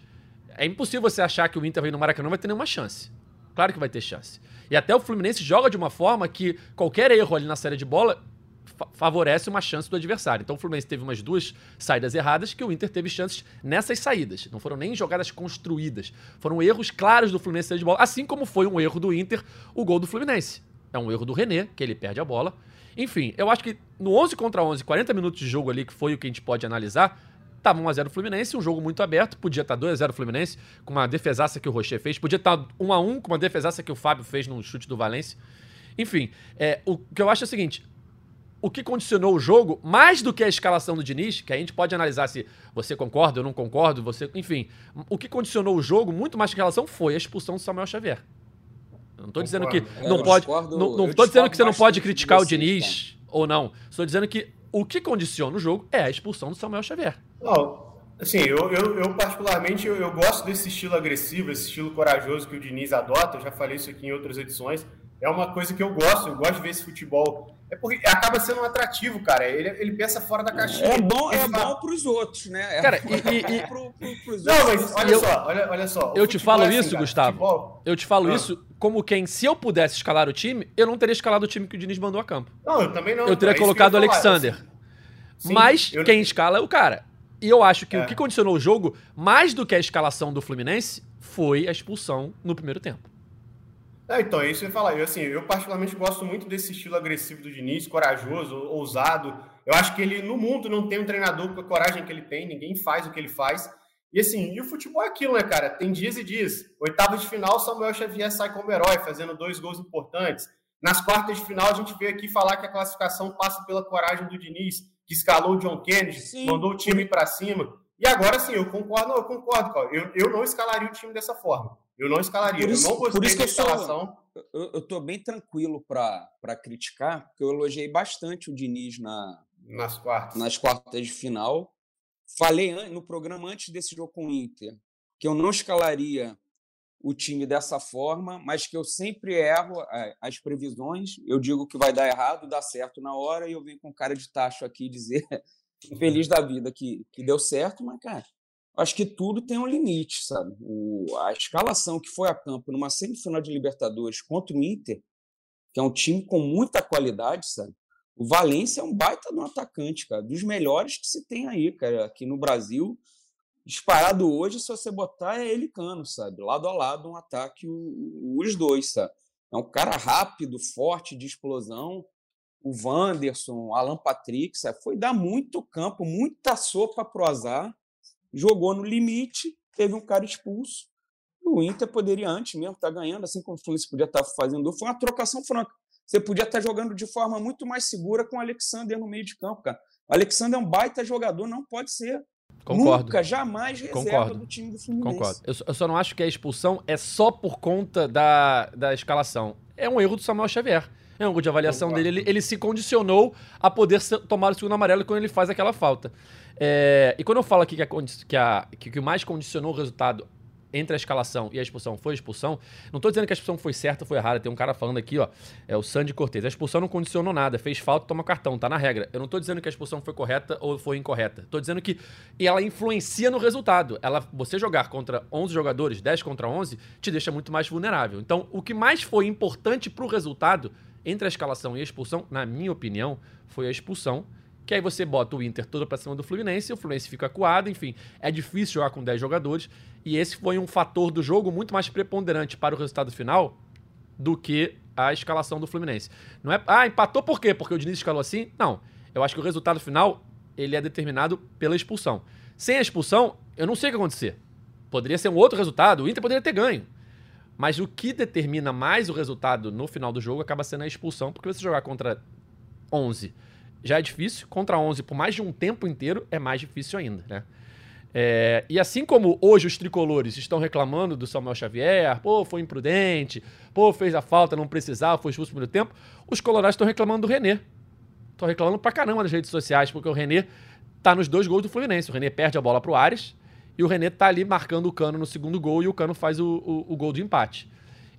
S1: é impossível você achar que o Inter vem no Maracanã vai ter nenhuma chance. Claro que vai ter chance. E até o Fluminense joga de uma forma que qualquer erro ali na série de bola favorece uma chance do adversário. Então o Fluminense teve umas duas saídas erradas que o Inter teve chances nessas saídas. Não foram nem jogadas construídas. Foram erros claros do Fluminense de bola, assim como foi um erro do Inter o gol do Fluminense. É um erro do René, que ele perde a bola. Enfim, eu acho que no 11 contra 11, 40 minutos de jogo ali, que foi o que a gente pode analisar, Tava 1x0 Fluminense, um jogo muito aberto. Podia estar 2x0 Fluminense, com uma defesaça que o Rocher fez. Podia estar 1x1 com uma defesaça que o Fábio fez no chute do Valência. Enfim, é, o que eu acho é o seguinte: o que condicionou o jogo, mais do que a escalação do Diniz, que a gente pode analisar se você concorda ou não concorda, você, enfim, o que condicionou o jogo, muito mais que a relação, foi a expulsão do Samuel Xavier. Eu não estou dizendo que é, não pode, discordo, não, não tô dizendo que você não pode criticar o Diniz ou não. Estou dizendo que o que condiciona o jogo é a expulsão do Samuel Xavier.
S3: Não, assim, eu, eu, eu particularmente eu, eu, gosto desse estilo agressivo, esse estilo corajoso que o Diniz adota. Eu já falei isso aqui em outras edições. É uma coisa que eu gosto, eu gosto de ver esse futebol. É porque acaba sendo um atrativo, cara. Ele, ele pensa fora da caixinha.
S2: É bom, é bom pros outros, né?
S1: É cara, e, e, e... Pro, pro, pros não, mas olha eu, só, olha, olha só. Eu te falo é assim, isso, cara, Gustavo. Futebol... Eu te falo ah. isso como quem, se eu pudesse escalar o time, eu não teria escalado o time que o Diniz mandou a campo.
S3: Não, eu também não.
S1: Eu teria é colocado o Alexander. Sim, mas eu... quem escala é o cara. E eu acho que é. o que condicionou o jogo, mais do que a escalação do Fluminense, foi a expulsão no primeiro tempo.
S3: É, então, é isso que eu ia falar. Eu, assim, eu particularmente gosto muito desse estilo agressivo do Diniz, corajoso, ousado. Eu acho que ele, no mundo, não tem um treinador com a coragem que ele tem, ninguém faz o que ele faz. E assim, e o futebol é aquilo, né, cara? Tem dias e dias. Oitava de final, Samuel Xavier sai como herói, fazendo dois gols importantes. Nas quartas de final, a gente veio aqui falar que a classificação passa pela coragem do Diniz, que escalou o John Kennedy, sim. mandou o time para cima. E agora sim, eu concordo, não, eu concordo, cara. Eu, eu não escalaria o time dessa forma. Eu não escalaria. Isso, eu não gostei por isso da escalação.
S2: Eu, eu tô bem tranquilo para criticar, porque eu elogiei bastante o Diniz na,
S3: nas quartas.
S2: Nas quartas de final. Falei no programa antes desse jogo com o Inter que eu não escalaria o time dessa forma, mas que eu sempre erro é, as previsões. Eu digo que vai dar errado, dá certo na hora, e eu venho com cara de tacho aqui dizer feliz da vida que, que deu certo, mas, cara, acho que tudo tem um limite, sabe? O, a escalação que foi a campo numa semifinal de Libertadores contra o Inter, que é um time com muita qualidade, sabe? O Valência é um baita no atacante, cara, dos melhores que se tem aí, cara, aqui no Brasil disparado hoje, se você botar, é ele cano, sabe? Lado a lado, um ataque, os dois, sabe? É um cara rápido, forte, de explosão. O Wanderson, Alan Patrick, sabe? Foi dar muito campo, muita sopa pro azar. Jogou no limite, teve um cara expulso. O Inter poderia antes mesmo estar tá ganhando, assim como o Fluminense podia estar tá fazendo. Foi uma trocação franca. Você podia estar tá jogando de forma muito mais segura com o Alexander no meio de campo, cara. O Alexander é um baita jogador, não pode ser
S1: Concordo.
S2: Nunca, jamais reserva Concordo. do time do Fluminense.
S1: Concordo. Eu, eu, só não acho que a expulsão é só por conta da, da escalação. É um erro do Samuel Xavier. É um erro de avaliação Concordo. dele. Ele, ele, se condicionou a poder ser, tomar o segundo amarelo quando ele faz aquela falta. É, e quando eu falo aqui que, a, que, a, que o mais condicionou o resultado entre a escalação e a expulsão foi a expulsão. Não tô dizendo que a expulsão foi certa ou foi errada. Tem um cara falando aqui, ó. É o Sandy Cortez. A expulsão não condicionou nada. Fez falta, toma cartão. Tá na regra. Eu não tô dizendo que a expulsão foi correta ou foi incorreta. Tô dizendo que ela influencia no resultado. Ela, você jogar contra 11 jogadores, 10 contra 11, te deixa muito mais vulnerável. Então, o que mais foi importante pro resultado entre a escalação e a expulsão, na minha opinião, foi a expulsão que aí você bota o Inter todo pra cima do Fluminense, o Fluminense fica acuado, enfim. É difícil jogar com 10 jogadores. E esse foi um fator do jogo muito mais preponderante para o resultado final do que a escalação do Fluminense. Não é. Ah, empatou por quê? Porque o Diniz escalou assim? Não. Eu acho que o resultado final ele é determinado pela expulsão. Sem a expulsão, eu não sei o que acontecer. Poderia ser um outro resultado, o Inter poderia ter ganho. Mas o que determina mais o resultado no final do jogo acaba sendo a expulsão, porque você jogar contra 11 já é difícil, contra 11 por mais de um tempo inteiro é mais difícil ainda, né? É, e assim como hoje os tricolores estão reclamando do Samuel Xavier, pô, foi imprudente, pô, fez a falta, não precisava, foi expulso no primeiro tempo, os colorados estão reclamando do René. Estão reclamando pra caramba nas redes sociais, porque o René tá nos dois gols do Fluminense. O René perde a bola pro Ares e o René tá ali marcando o Cano no segundo gol e o Cano faz o, o, o gol de empate.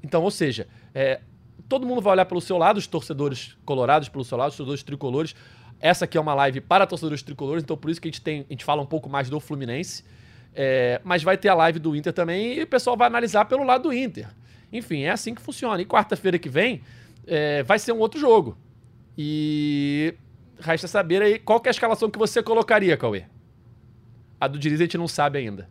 S1: Então, ou seja, é, todo mundo vai olhar pelo seu lado, os torcedores colorados pelo seu lado, os torcedores tricolores. Essa aqui é uma live para torcedores tricolores, então por isso que a gente, tem, a gente fala um pouco mais do Fluminense. É, mas vai ter a live do Inter também e o pessoal vai analisar pelo lado do Inter. Enfim, é assim que funciona. E quarta-feira que vem é, vai ser um outro jogo. E resta saber aí qual é a escalação que você colocaria, Cauê. A do Diniz a gente não sabe ainda.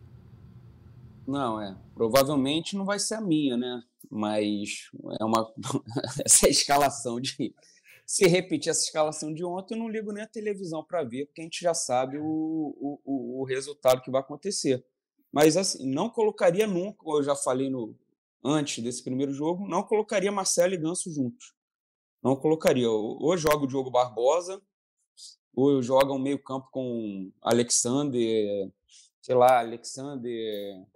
S2: Não, é. Provavelmente não vai ser a minha, né? Mas é uma. essa escalação de. Se repetir essa escalação de ontem, eu não ligo nem a televisão para ver, porque a gente já sabe o, o, o resultado que vai acontecer. Mas assim, não colocaria nunca, eu já falei no, antes desse primeiro jogo, não colocaria Marcelo e Ganso juntos. Não colocaria. Ou joga o Diogo Barbosa, ou joga um meio-campo com Alexander, sei lá, Alexander.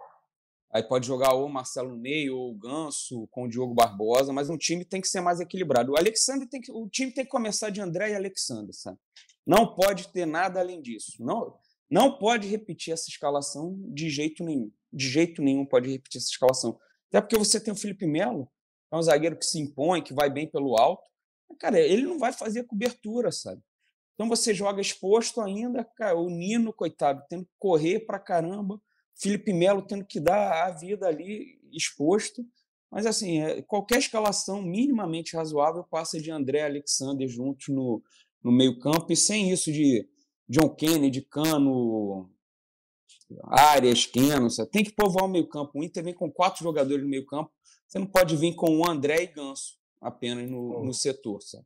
S2: Aí pode jogar ou Marcelo no meio, ou o Ganso com o Diogo Barbosa, mas um time tem que ser mais equilibrado. O Alexander tem que, o time tem que começar de André e Alexander, sabe? Não pode ter nada além disso. Não, não pode repetir essa escalação de jeito nenhum. De jeito nenhum pode repetir essa escalação. Até porque você tem o Felipe Melo, é um zagueiro que se impõe, que vai bem pelo alto. Cara, ele não vai fazer cobertura, sabe? Então você joga exposto ainda, cara, o Nino, coitado, tendo que correr pra caramba, Felipe Melo tendo que dar a vida ali exposto. Mas assim, é, qualquer escalação minimamente razoável passa de André e Alexander juntos no, no meio-campo, e sem isso de John Kennedy, Cano, Arias, Keno, tem que povoar o meio-campo. O Inter vem com quatro jogadores no meio-campo, você não pode vir com o André e Ganso apenas no, no setor. Sabe?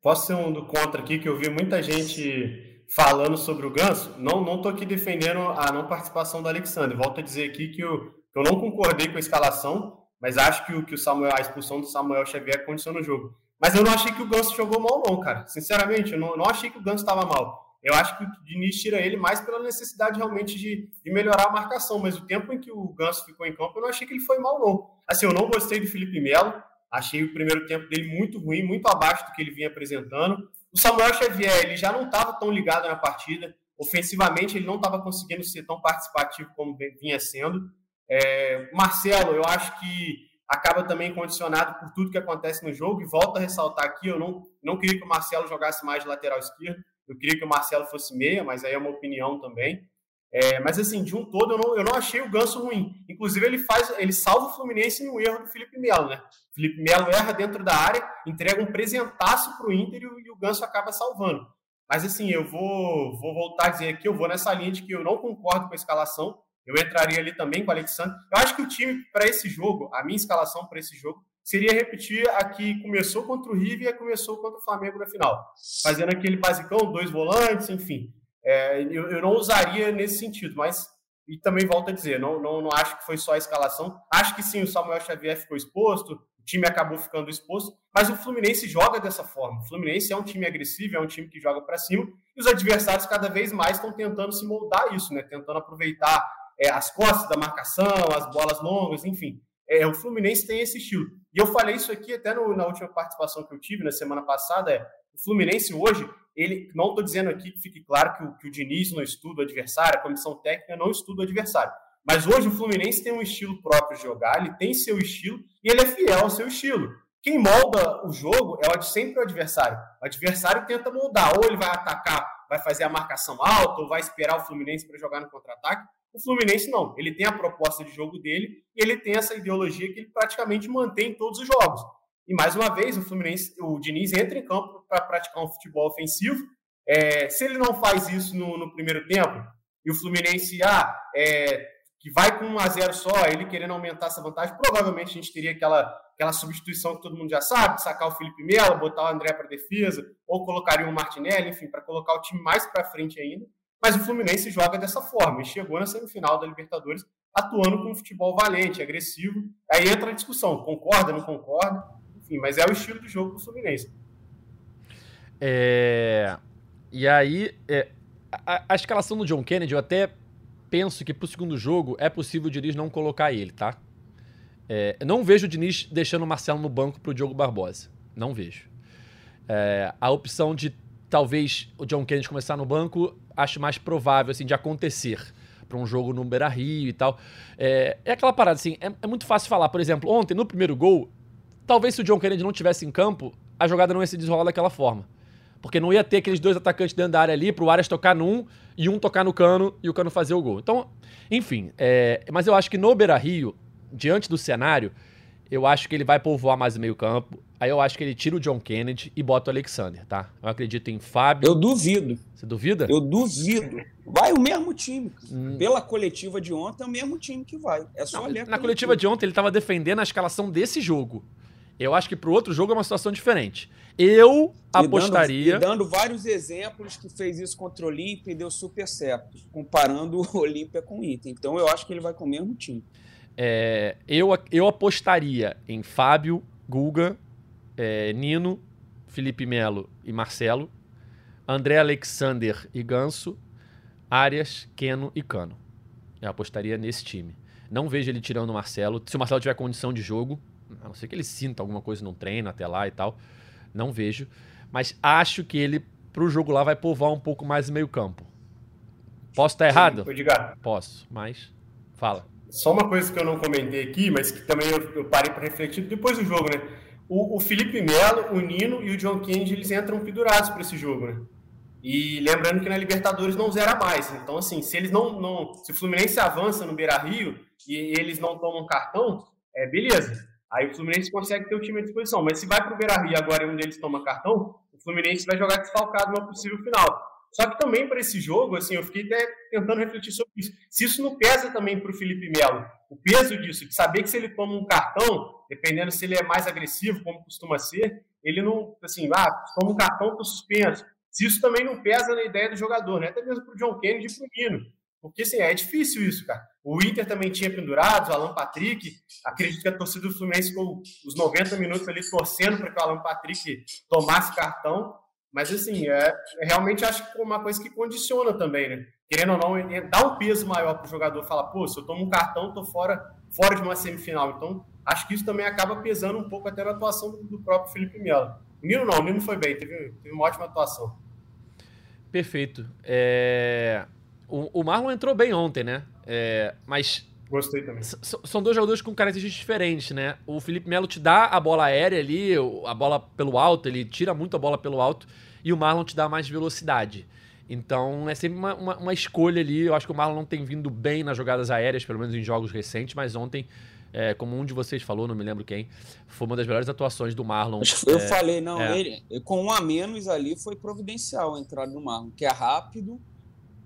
S3: Posso ser um do contra aqui, que eu vi muita gente falando sobre o Ganso. Não não estou aqui defendendo a não participação do Alexandre. Volto a dizer aqui que eu, que eu não concordei com a escalação, mas acho que o, que o Samuel, a expulsão do Samuel Xavier condiciona o jogo. Mas eu não achei que o Ganso jogou mal, não, cara. Sinceramente, eu não, não achei que o Ganso estava mal. Eu acho que o Diniz tira ele mais pela necessidade realmente de, de, melhorar a marcação, mas o tempo em que o Ganso ficou em campo, eu não achei que ele foi mal, não. Assim, eu não gostei do Felipe Melo, Achei o primeiro tempo dele muito ruim, muito abaixo do que ele vinha apresentando. O Samuel Xavier, ele já não estava tão ligado na partida. Ofensivamente, ele não estava conseguindo ser tão participativo como vinha sendo. É, Marcelo, eu acho que acaba também condicionado por tudo que acontece no jogo. E volto a ressaltar aqui, eu não, não queria que o Marcelo jogasse mais de lateral esquerdo. Eu queria que o Marcelo fosse meia, mas aí é uma opinião também. É, mas assim, de um todo, eu não, eu não achei o Ganso ruim. Inclusive, ele faz, ele salva o Fluminense no erro do Felipe Melo, né? Felipe Melo erra dentro da área, entrega um presentaço para o Inter e o, e o Ganso acaba salvando. Mas assim, eu vou, vou voltar a dizer aqui, eu vou nessa linha de que eu não concordo com a escalação. Eu entraria ali também com o Alexandre. Eu acho que o time para esse jogo, a minha escalação para esse jogo, seria repetir a que começou contra o River e a começou contra o Flamengo na final. Fazendo aquele basicão, dois volantes, enfim. É, eu, eu, não usaria nesse sentido, mas e também volto a dizer, não, não, não acho que foi só a escalação. Acho que sim, o Samuel Xavier ficou exposto, o time acabou ficando exposto, mas o Fluminense joga dessa forma. O Fluminense é um time agressivo, é um time que joga para cima, e os adversários cada vez mais estão tentando se moldar isso, né? Tentando aproveitar é, as costas da marcação, as bolas longas, enfim. É, o Fluminense tem esse estilo. E eu falei isso aqui até no, na última participação que eu tive na semana passada, é o Fluminense hoje ele não estou dizendo aqui que fique claro que o, que o Diniz não estuda o adversário, a comissão técnica não estuda o adversário. Mas hoje o Fluminense tem um estilo próprio de jogar, ele tem seu estilo e ele é fiel ao seu estilo. Quem molda o jogo é sempre o adversário. O adversário tenta moldar, ou ele vai atacar, vai fazer a marcação alta, ou vai esperar o Fluminense para jogar no contra-ataque. O Fluminense não. Ele tem a proposta de jogo dele e ele tem essa ideologia que ele praticamente mantém em todos os jogos. E mais uma vez, o Fluminense, o Diniz entra em campo para praticar um futebol ofensivo. É, se ele não faz isso no, no, primeiro tempo, e o Fluminense ah, é, que vai com 1 a 0 só, ele querendo aumentar essa vantagem, provavelmente a gente teria aquela, aquela substituição que todo mundo já sabe, sacar o Felipe Melo, botar o André para defesa, ou colocaria o Martinelli, enfim, para colocar o time mais para frente ainda. Mas o Fluminense joga dessa forma e chegou na semifinal da Libertadores atuando com um futebol valente, agressivo. Aí entra a discussão, concorda, não concorda? enfim, mas é o estilo de jogo do Fluminense.
S1: É... E aí, é... a, a, escalação do John Kennedy, eu até penso que pro segundo jogo é possível o Diniz não colocar ele, tá? É... não vejo o Diniz deixando o Marcelo no banco pro Diogo Barbosa. Não vejo. É... a opção de talvez o John Kennedy começar no banco, acho mais provável, assim, de acontecer para um jogo no Beira Rio e tal. É, é aquela parada assim, é, é, muito fácil falar. Por exemplo, ontem, no primeiro gol, talvez se o John Kennedy não tivesse em campo, a jogada não ia se desenrolar daquela forma. Porque não ia ter aqueles dois atacantes dentro da área ali, pro Arias tocar num e um tocar no cano e o cano fazer o gol. Então, enfim, é, mas eu acho que no Beira Rio, diante do cenário, eu acho que ele vai povoar mais o meio-campo. Aí eu acho que ele tira o John Kennedy e bota o Alexander, tá? Eu acredito em Fábio.
S2: Eu duvido.
S1: Você duvida?
S2: Eu duvido. Vai o mesmo time. Hum. Pela coletiva de ontem, é o mesmo time que vai. É só Não,
S1: olhar. Na coletiva de ontem, ele tava defendendo a escalação desse jogo. Eu acho que pro outro jogo é uma situação diferente. Eu e apostaria.
S2: Dando, e dando vários exemplos que fez isso contra o Olímpia e deu super certo, comparando o Olímpia com o Inter. Então eu acho que ele vai com o mesmo time.
S1: É, eu, eu apostaria em Fábio, Guga, é, Nino, Felipe Melo e Marcelo, André Alexander e Ganso, Arias, Keno e Cano. Eu apostaria nesse time. Não vejo ele tirando o Marcelo. Se o Marcelo tiver condição de jogo, a não ser que ele sinta alguma coisa no treino até lá e tal, não vejo. Mas acho que ele, pro jogo lá, vai povoar um pouco mais o meio campo. Posso estar errado? Posso, mas fala.
S3: Só uma coisa que eu não comentei aqui, mas que também eu, eu parei para refletir depois do jogo, né? O, o, Felipe Melo, o Nino e o John Kennedy, eles entram pendurados para esse jogo, né? E lembrando que na Libertadores não zera mais. Então, assim, se eles não. não se o Fluminense avança no Beira Rio e eles não tomam cartão, é beleza. Aí o Fluminense consegue ter o time à disposição. Mas se vai para o Beira Rio agora e um deles toma cartão, o Fluminense vai jogar desfalcado no possível final. Só que também para esse jogo, assim, eu fiquei até tentando refletir sobre isso. Se isso não pesa também para o Felipe Melo, o peso disso, de saber que se ele toma um cartão, dependendo se ele é mais agressivo, como costuma ser, ele não, assim, ah, toma um cartão, estou suspenso. Se isso também não pesa na ideia do jogador, né? Até mesmo para o John Kennedy e para o. Porque, assim, é difícil isso, cara. O Inter também tinha pendurado, o Alan Patrick. Acredito que a torcida do Fluminense ficou os 90 minutos ali torcendo para que o Alan Patrick tomasse cartão. Mas, assim, é, realmente acho que é uma coisa que condiciona também, né? Querendo ou não, é, dá um peso maior para o jogador falar, pô, se eu tomo um cartão, estou fora, fora de uma semifinal. Então, acho que isso também acaba pesando um pouco até na atuação do, próprio Felipe Melo. O Nino não, o Nino foi bem, teve, teve uma ótima atuação.
S1: Perfeito. É... O Marlon entrou bem ontem, né? É... Mas
S3: Gostei também.
S1: São dois jogadores com características diferentes, né? O Felipe Melo te dá a bola aérea ali, a bola pelo alto, ele tira muito a bola pelo alto, e o Marlon te dá mais velocidade. Então é sempre uma, uma, uma escolha ali. Eu acho que o Marlon não tem vindo bem nas jogadas aéreas, pelo menos em jogos recentes, mas ontem, é, como um de vocês falou, não me lembro quem, foi uma das melhores atuações do Marlon.
S2: Eu é, falei, não, é. ele, com um a menos ali foi providencial a entrada do Marlon, que é rápido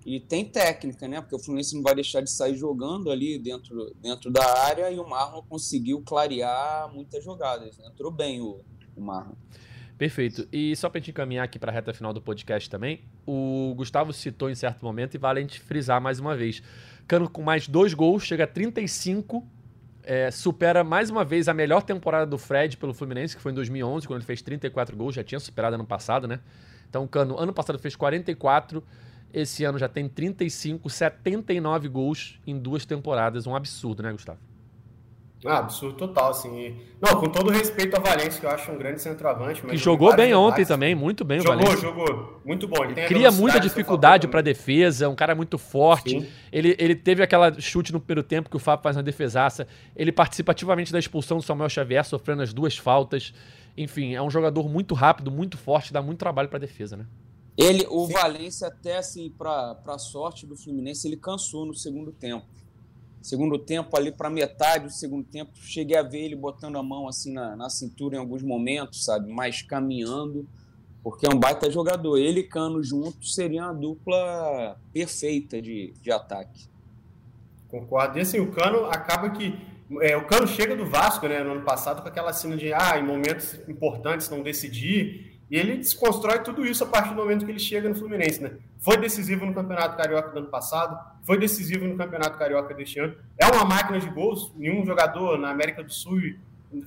S2: e tem técnica, né? Porque o Fluminense não vai deixar de sair jogando ali dentro, dentro da área e o Marlon conseguiu clarear muitas jogadas. Né? Entrou bem o, o Marlon.
S1: Perfeito. E só para gente encaminhar aqui para a reta final do podcast também, o Gustavo citou em certo momento e vale a gente frisar mais uma vez. Cano com mais dois gols, chega a 35, é, supera mais uma vez a melhor temporada do Fred pelo Fluminense, que foi em 2011, quando ele fez 34 gols, já tinha superado ano passado, né? Então Cano, ano passado, fez 44 esse ano já tem 35, 79 gols em duas temporadas. Um absurdo, né, Gustavo?
S3: Ah, absurdo total, assim. Não, com todo respeito ao Valência, que eu acho um grande centroavante.
S1: que jogou bem ontem também, muito bem
S3: jogou,
S1: o Valência.
S3: Jogou, jogou. Muito bom.
S1: Ele cria muita dificuldade para defesa, um cara muito forte. Ele, ele teve aquela chute no primeiro tempo que o Fábio faz na defesaça. Ele participa ativamente da expulsão do Samuel Xavier, sofrendo as duas faltas. Enfim, é um jogador muito rápido, muito forte, dá muito trabalho para defesa, né?
S2: Ele, o Valência, até assim, para a sorte do Fluminense, ele cansou no segundo tempo. Segundo tempo, ali para metade do segundo tempo, cheguei a ver ele botando a mão assim na, na cintura em alguns momentos, sabe? Mas caminhando, porque é um baita jogador. Ele e Cano juntos seria uma dupla perfeita de, de ataque.
S3: Concordo. E assim, o Cano acaba que. É, o Cano chega do Vasco, né, no ano passado, com aquela cena de, ah, em momentos importantes não decidir e ele desconstrói tudo isso a partir do momento que ele chega no Fluminense, né? Foi decisivo no Campeonato Carioca do ano passado, foi decisivo no Campeonato Carioca deste ano. É uma máquina de gols, nenhum jogador na América do Sul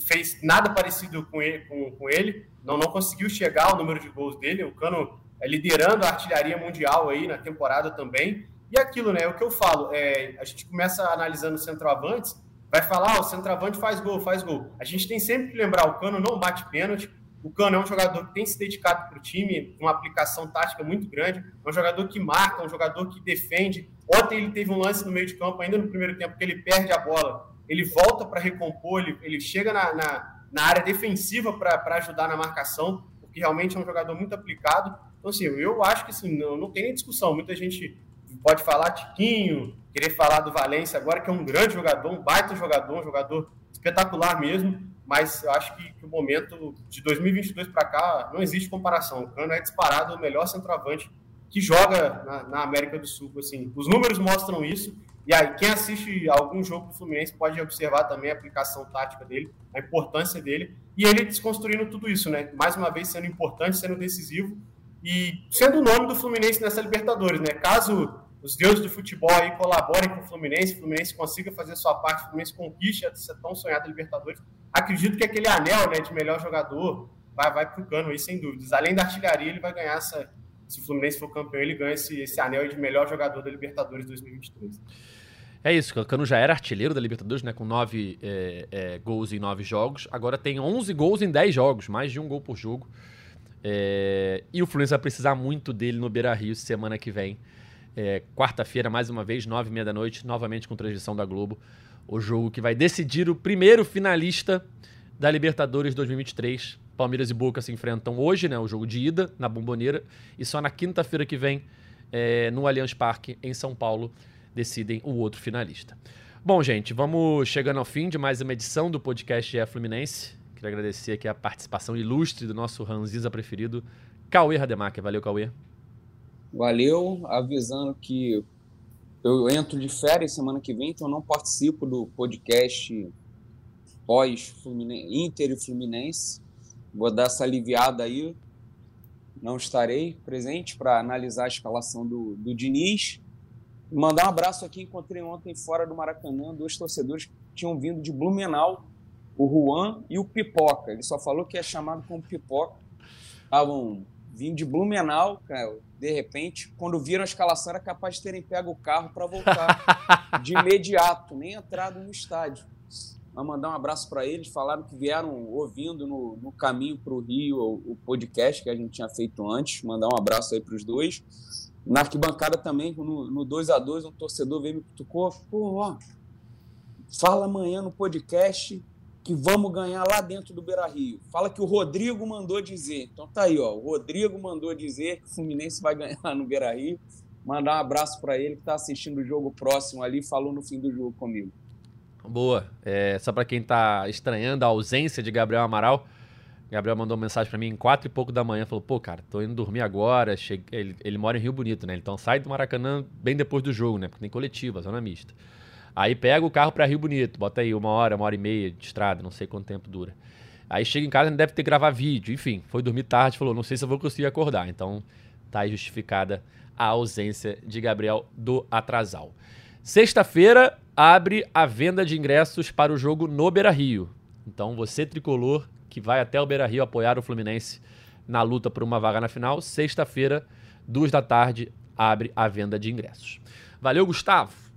S3: fez nada parecido com ele, com, com ele. Não, não conseguiu chegar ao número de gols dele. O Cano é liderando a artilharia mundial aí na temporada também. E aquilo, né? É o que eu falo, é, a gente começa analisando centroavantes, vai falar, ah, o centroavante faz gol, faz gol. A gente tem sempre que lembrar, o Cano não bate pênalti, O Cano é um jogador que tem se dedicado para o time, uma aplicação tática muito grande. É um jogador que marca, um jogador que defende. Ontem ele teve um lance no meio de campo, ainda no primeiro tempo, que ele perde a bola. Ele volta para recompor, ele, ele chega na, na, na área defensiva para ajudar na marcação, porque realmente é um jogador muito aplicado. Então, assim, eu acho que assim, não, não tem nem discussão. Muita gente pode falar Tiquinho, querer falar do Valência agora, que é um grande jogador, um baita jogador, um jogador espetacular mesmo, mas eu acho que, que o momento de 2022 para cá não existe comparação. O Cano é disparado o melhor centroavante que joga na, na, América do Sul. Assim, os números mostram isso. E aí, quem assiste algum jogo do Fluminense pode observar também a aplicação tática dele, a importância dele, e ele desconstruindo tudo isso, né? Mais uma vez sendo importante, sendo decisivo e sendo o nome do Fluminense nessa Libertadores, né? Caso os deuses do futebol aí colaborem com o Fluminense, o Fluminense consiga fazer sua parte, o Fluminense conquiste essa tão sonhada Libertadores. Acredito que aquele anel né, de melhor jogador vai, vai para o cano aí, sem dúvidas. Além da artilharia, ele vai ganhar essa. Se o Fluminense for campeão, ele ganha esse, esse anel de melhor jogador da Libertadores 2023.
S1: É isso, o Cano já era artilheiro da Libertadores, né? Com nove é, é, gols em nove jogos. Agora tem 11 gols em 10 jogos, mais de um gol por jogo. É, e o Fluminense vai precisar muito dele no Beira Rio semana que vem. É, Quarta-feira, mais uma vez, nove e meia da noite, novamente com transmissão da Globo. O jogo que vai decidir o primeiro finalista da Libertadores 2023. Palmeiras e Boca se enfrentam hoje, né? O jogo de ida na Bomboneira. E só na quinta-feira que vem, é, no Allianz Parque, em São Paulo, decidem o outro finalista. Bom, gente, vamos chegando ao fim de mais uma edição do podcast GE Fluminense. Queria agradecer aqui a participação ilustre do nosso Ranziza preferido, Cauê Rademacher. Valeu, Cauê.
S2: Valeu, avisando que eu entro de férias semana que vem, então não participo do podcast pós Inter e Fluminense. Vou dar essa aliviada aí. Não estarei presente para analisar a escalação do, do Diniz. Mandar um abraço aqui. Encontrei ontem fora do Maracanã dois torcedores que tinham vindo de Blumenau, o Juan e o Pipoca. Ele só falou que é chamado como Pipoca. Estavam vindo de Blumenau, cara, de repente, quando viram a escalação, era capaz de terem pego o carro para voltar de imediato, nem entrado no estádio. Vou mandar um abraço para eles. Falaram que vieram ouvindo no, no caminho para o Rio o, o, podcast que a gente tinha feito antes. Mandar um abraço aí para os dois. Na arquibancada também, no, no 2 a 2 um torcedor veio me cutucou. Pô, ó, fala amanhã no podcast que vamos ganhar lá dentro do Beira Rio. Fala que o Rodrigo mandou dizer. Então tá aí, ó. O Rodrigo mandou dizer que o Fluminense vai ganhar no Beira Rio. Mandar um abraço para ele que está assistindo o jogo próximo ali, falou no fim do jogo comigo.
S1: Boa. É, só para quem tá estranhando a ausência de Gabriel Amaral, Gabriel mandou uma mensagem para mim em quatro e pouco da manhã, falou, pô, cara, tô indo dormir agora, cheguei... ele, ele mora em Rio Bonito, né? Então sai do Maracanã bem depois do jogo, né? Porque tem coletiva, zona mista. Aí pega o carro para Rio Bonito, bota aí uma hora, uma hora e meia de estrada, não sei quanto tempo dura. Aí chega em casa deve ter que gravar vídeo, enfim, foi dormir tarde, falou, não sei se eu vou conseguir acordar. Então tá aí justificada a ausência de Gabriel do Atrasal. Sexta-feira abre a venda de ingressos para o jogo no Beira Rio. Então você, tricolor, que vai até o Beira Rio apoiar o Fluminense na luta por uma vaga na final, sexta-feira, duas da tarde, abre a venda de ingressos. Valeu, Gustavo!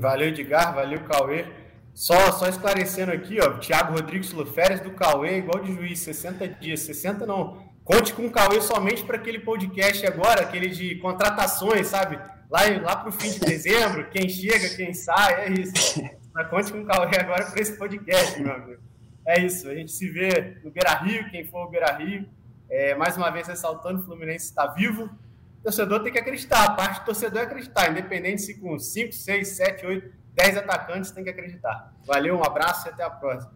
S3: Valeu, Edgar, valeu, Cauê. Só, só esclarecendo aqui, ó, Thiago Rodrigues férias do Cauê igual de juiz, 60 dias. 60 não. Conte com o Cauê somente para aquele podcast agora, aquele de contratações, sabe? Lá, lá para o fim de dezembro, quem chega, quem sai, é isso. Mas conte com o Cauê agora para esse podcast, meu amigo. É isso, a gente se vê no Beira Rio, quem for o Beira Rio. É, mais uma vez ressaltando, o Fluminense está vivo, torcedor tem que acreditar. A parte do torcedor é acreditar, independente se com 5, 6, 7, 8, 10 atacantes tem que acreditar. Valeu, um abraço e até a próxima.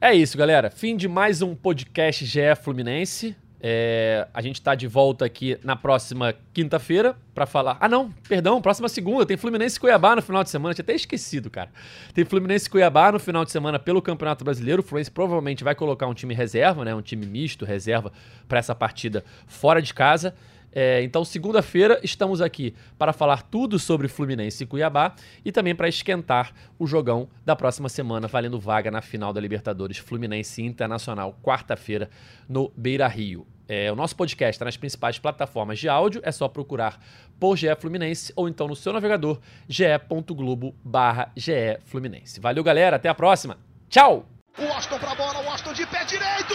S1: É isso, galera. Fim de mais um podcast GE Fluminense. É, a gente está de volta aqui na próxima quinta-feira para falar. Ah, não, perdão, próxima segunda. Tem Fluminense e Cuiabá no final de semana. Tinha até esquecido, cara. Tem Fluminense e Cuiabá no final de semana pelo Campeonato Brasileiro. O Fluminense provavelmente vai colocar um time reserva, né? Um time misto, reserva, para essa partida fora de casa. É, então, segunda-feira, estamos aqui para falar tudo sobre Fluminense e Cuiabá e também para esquentar o jogão da próxima semana, valendo vaga na final da Libertadores Fluminense Internacional, quarta-feira, no Beira Rio. É, o nosso podcast está nas principais plataformas de áudio, é só procurar por GE Fluminense ou então no seu navegador ge.globo barra Fluminense. Valeu, galera, até a próxima. Tchau! O Austin pra bola, o Austin de pé direito!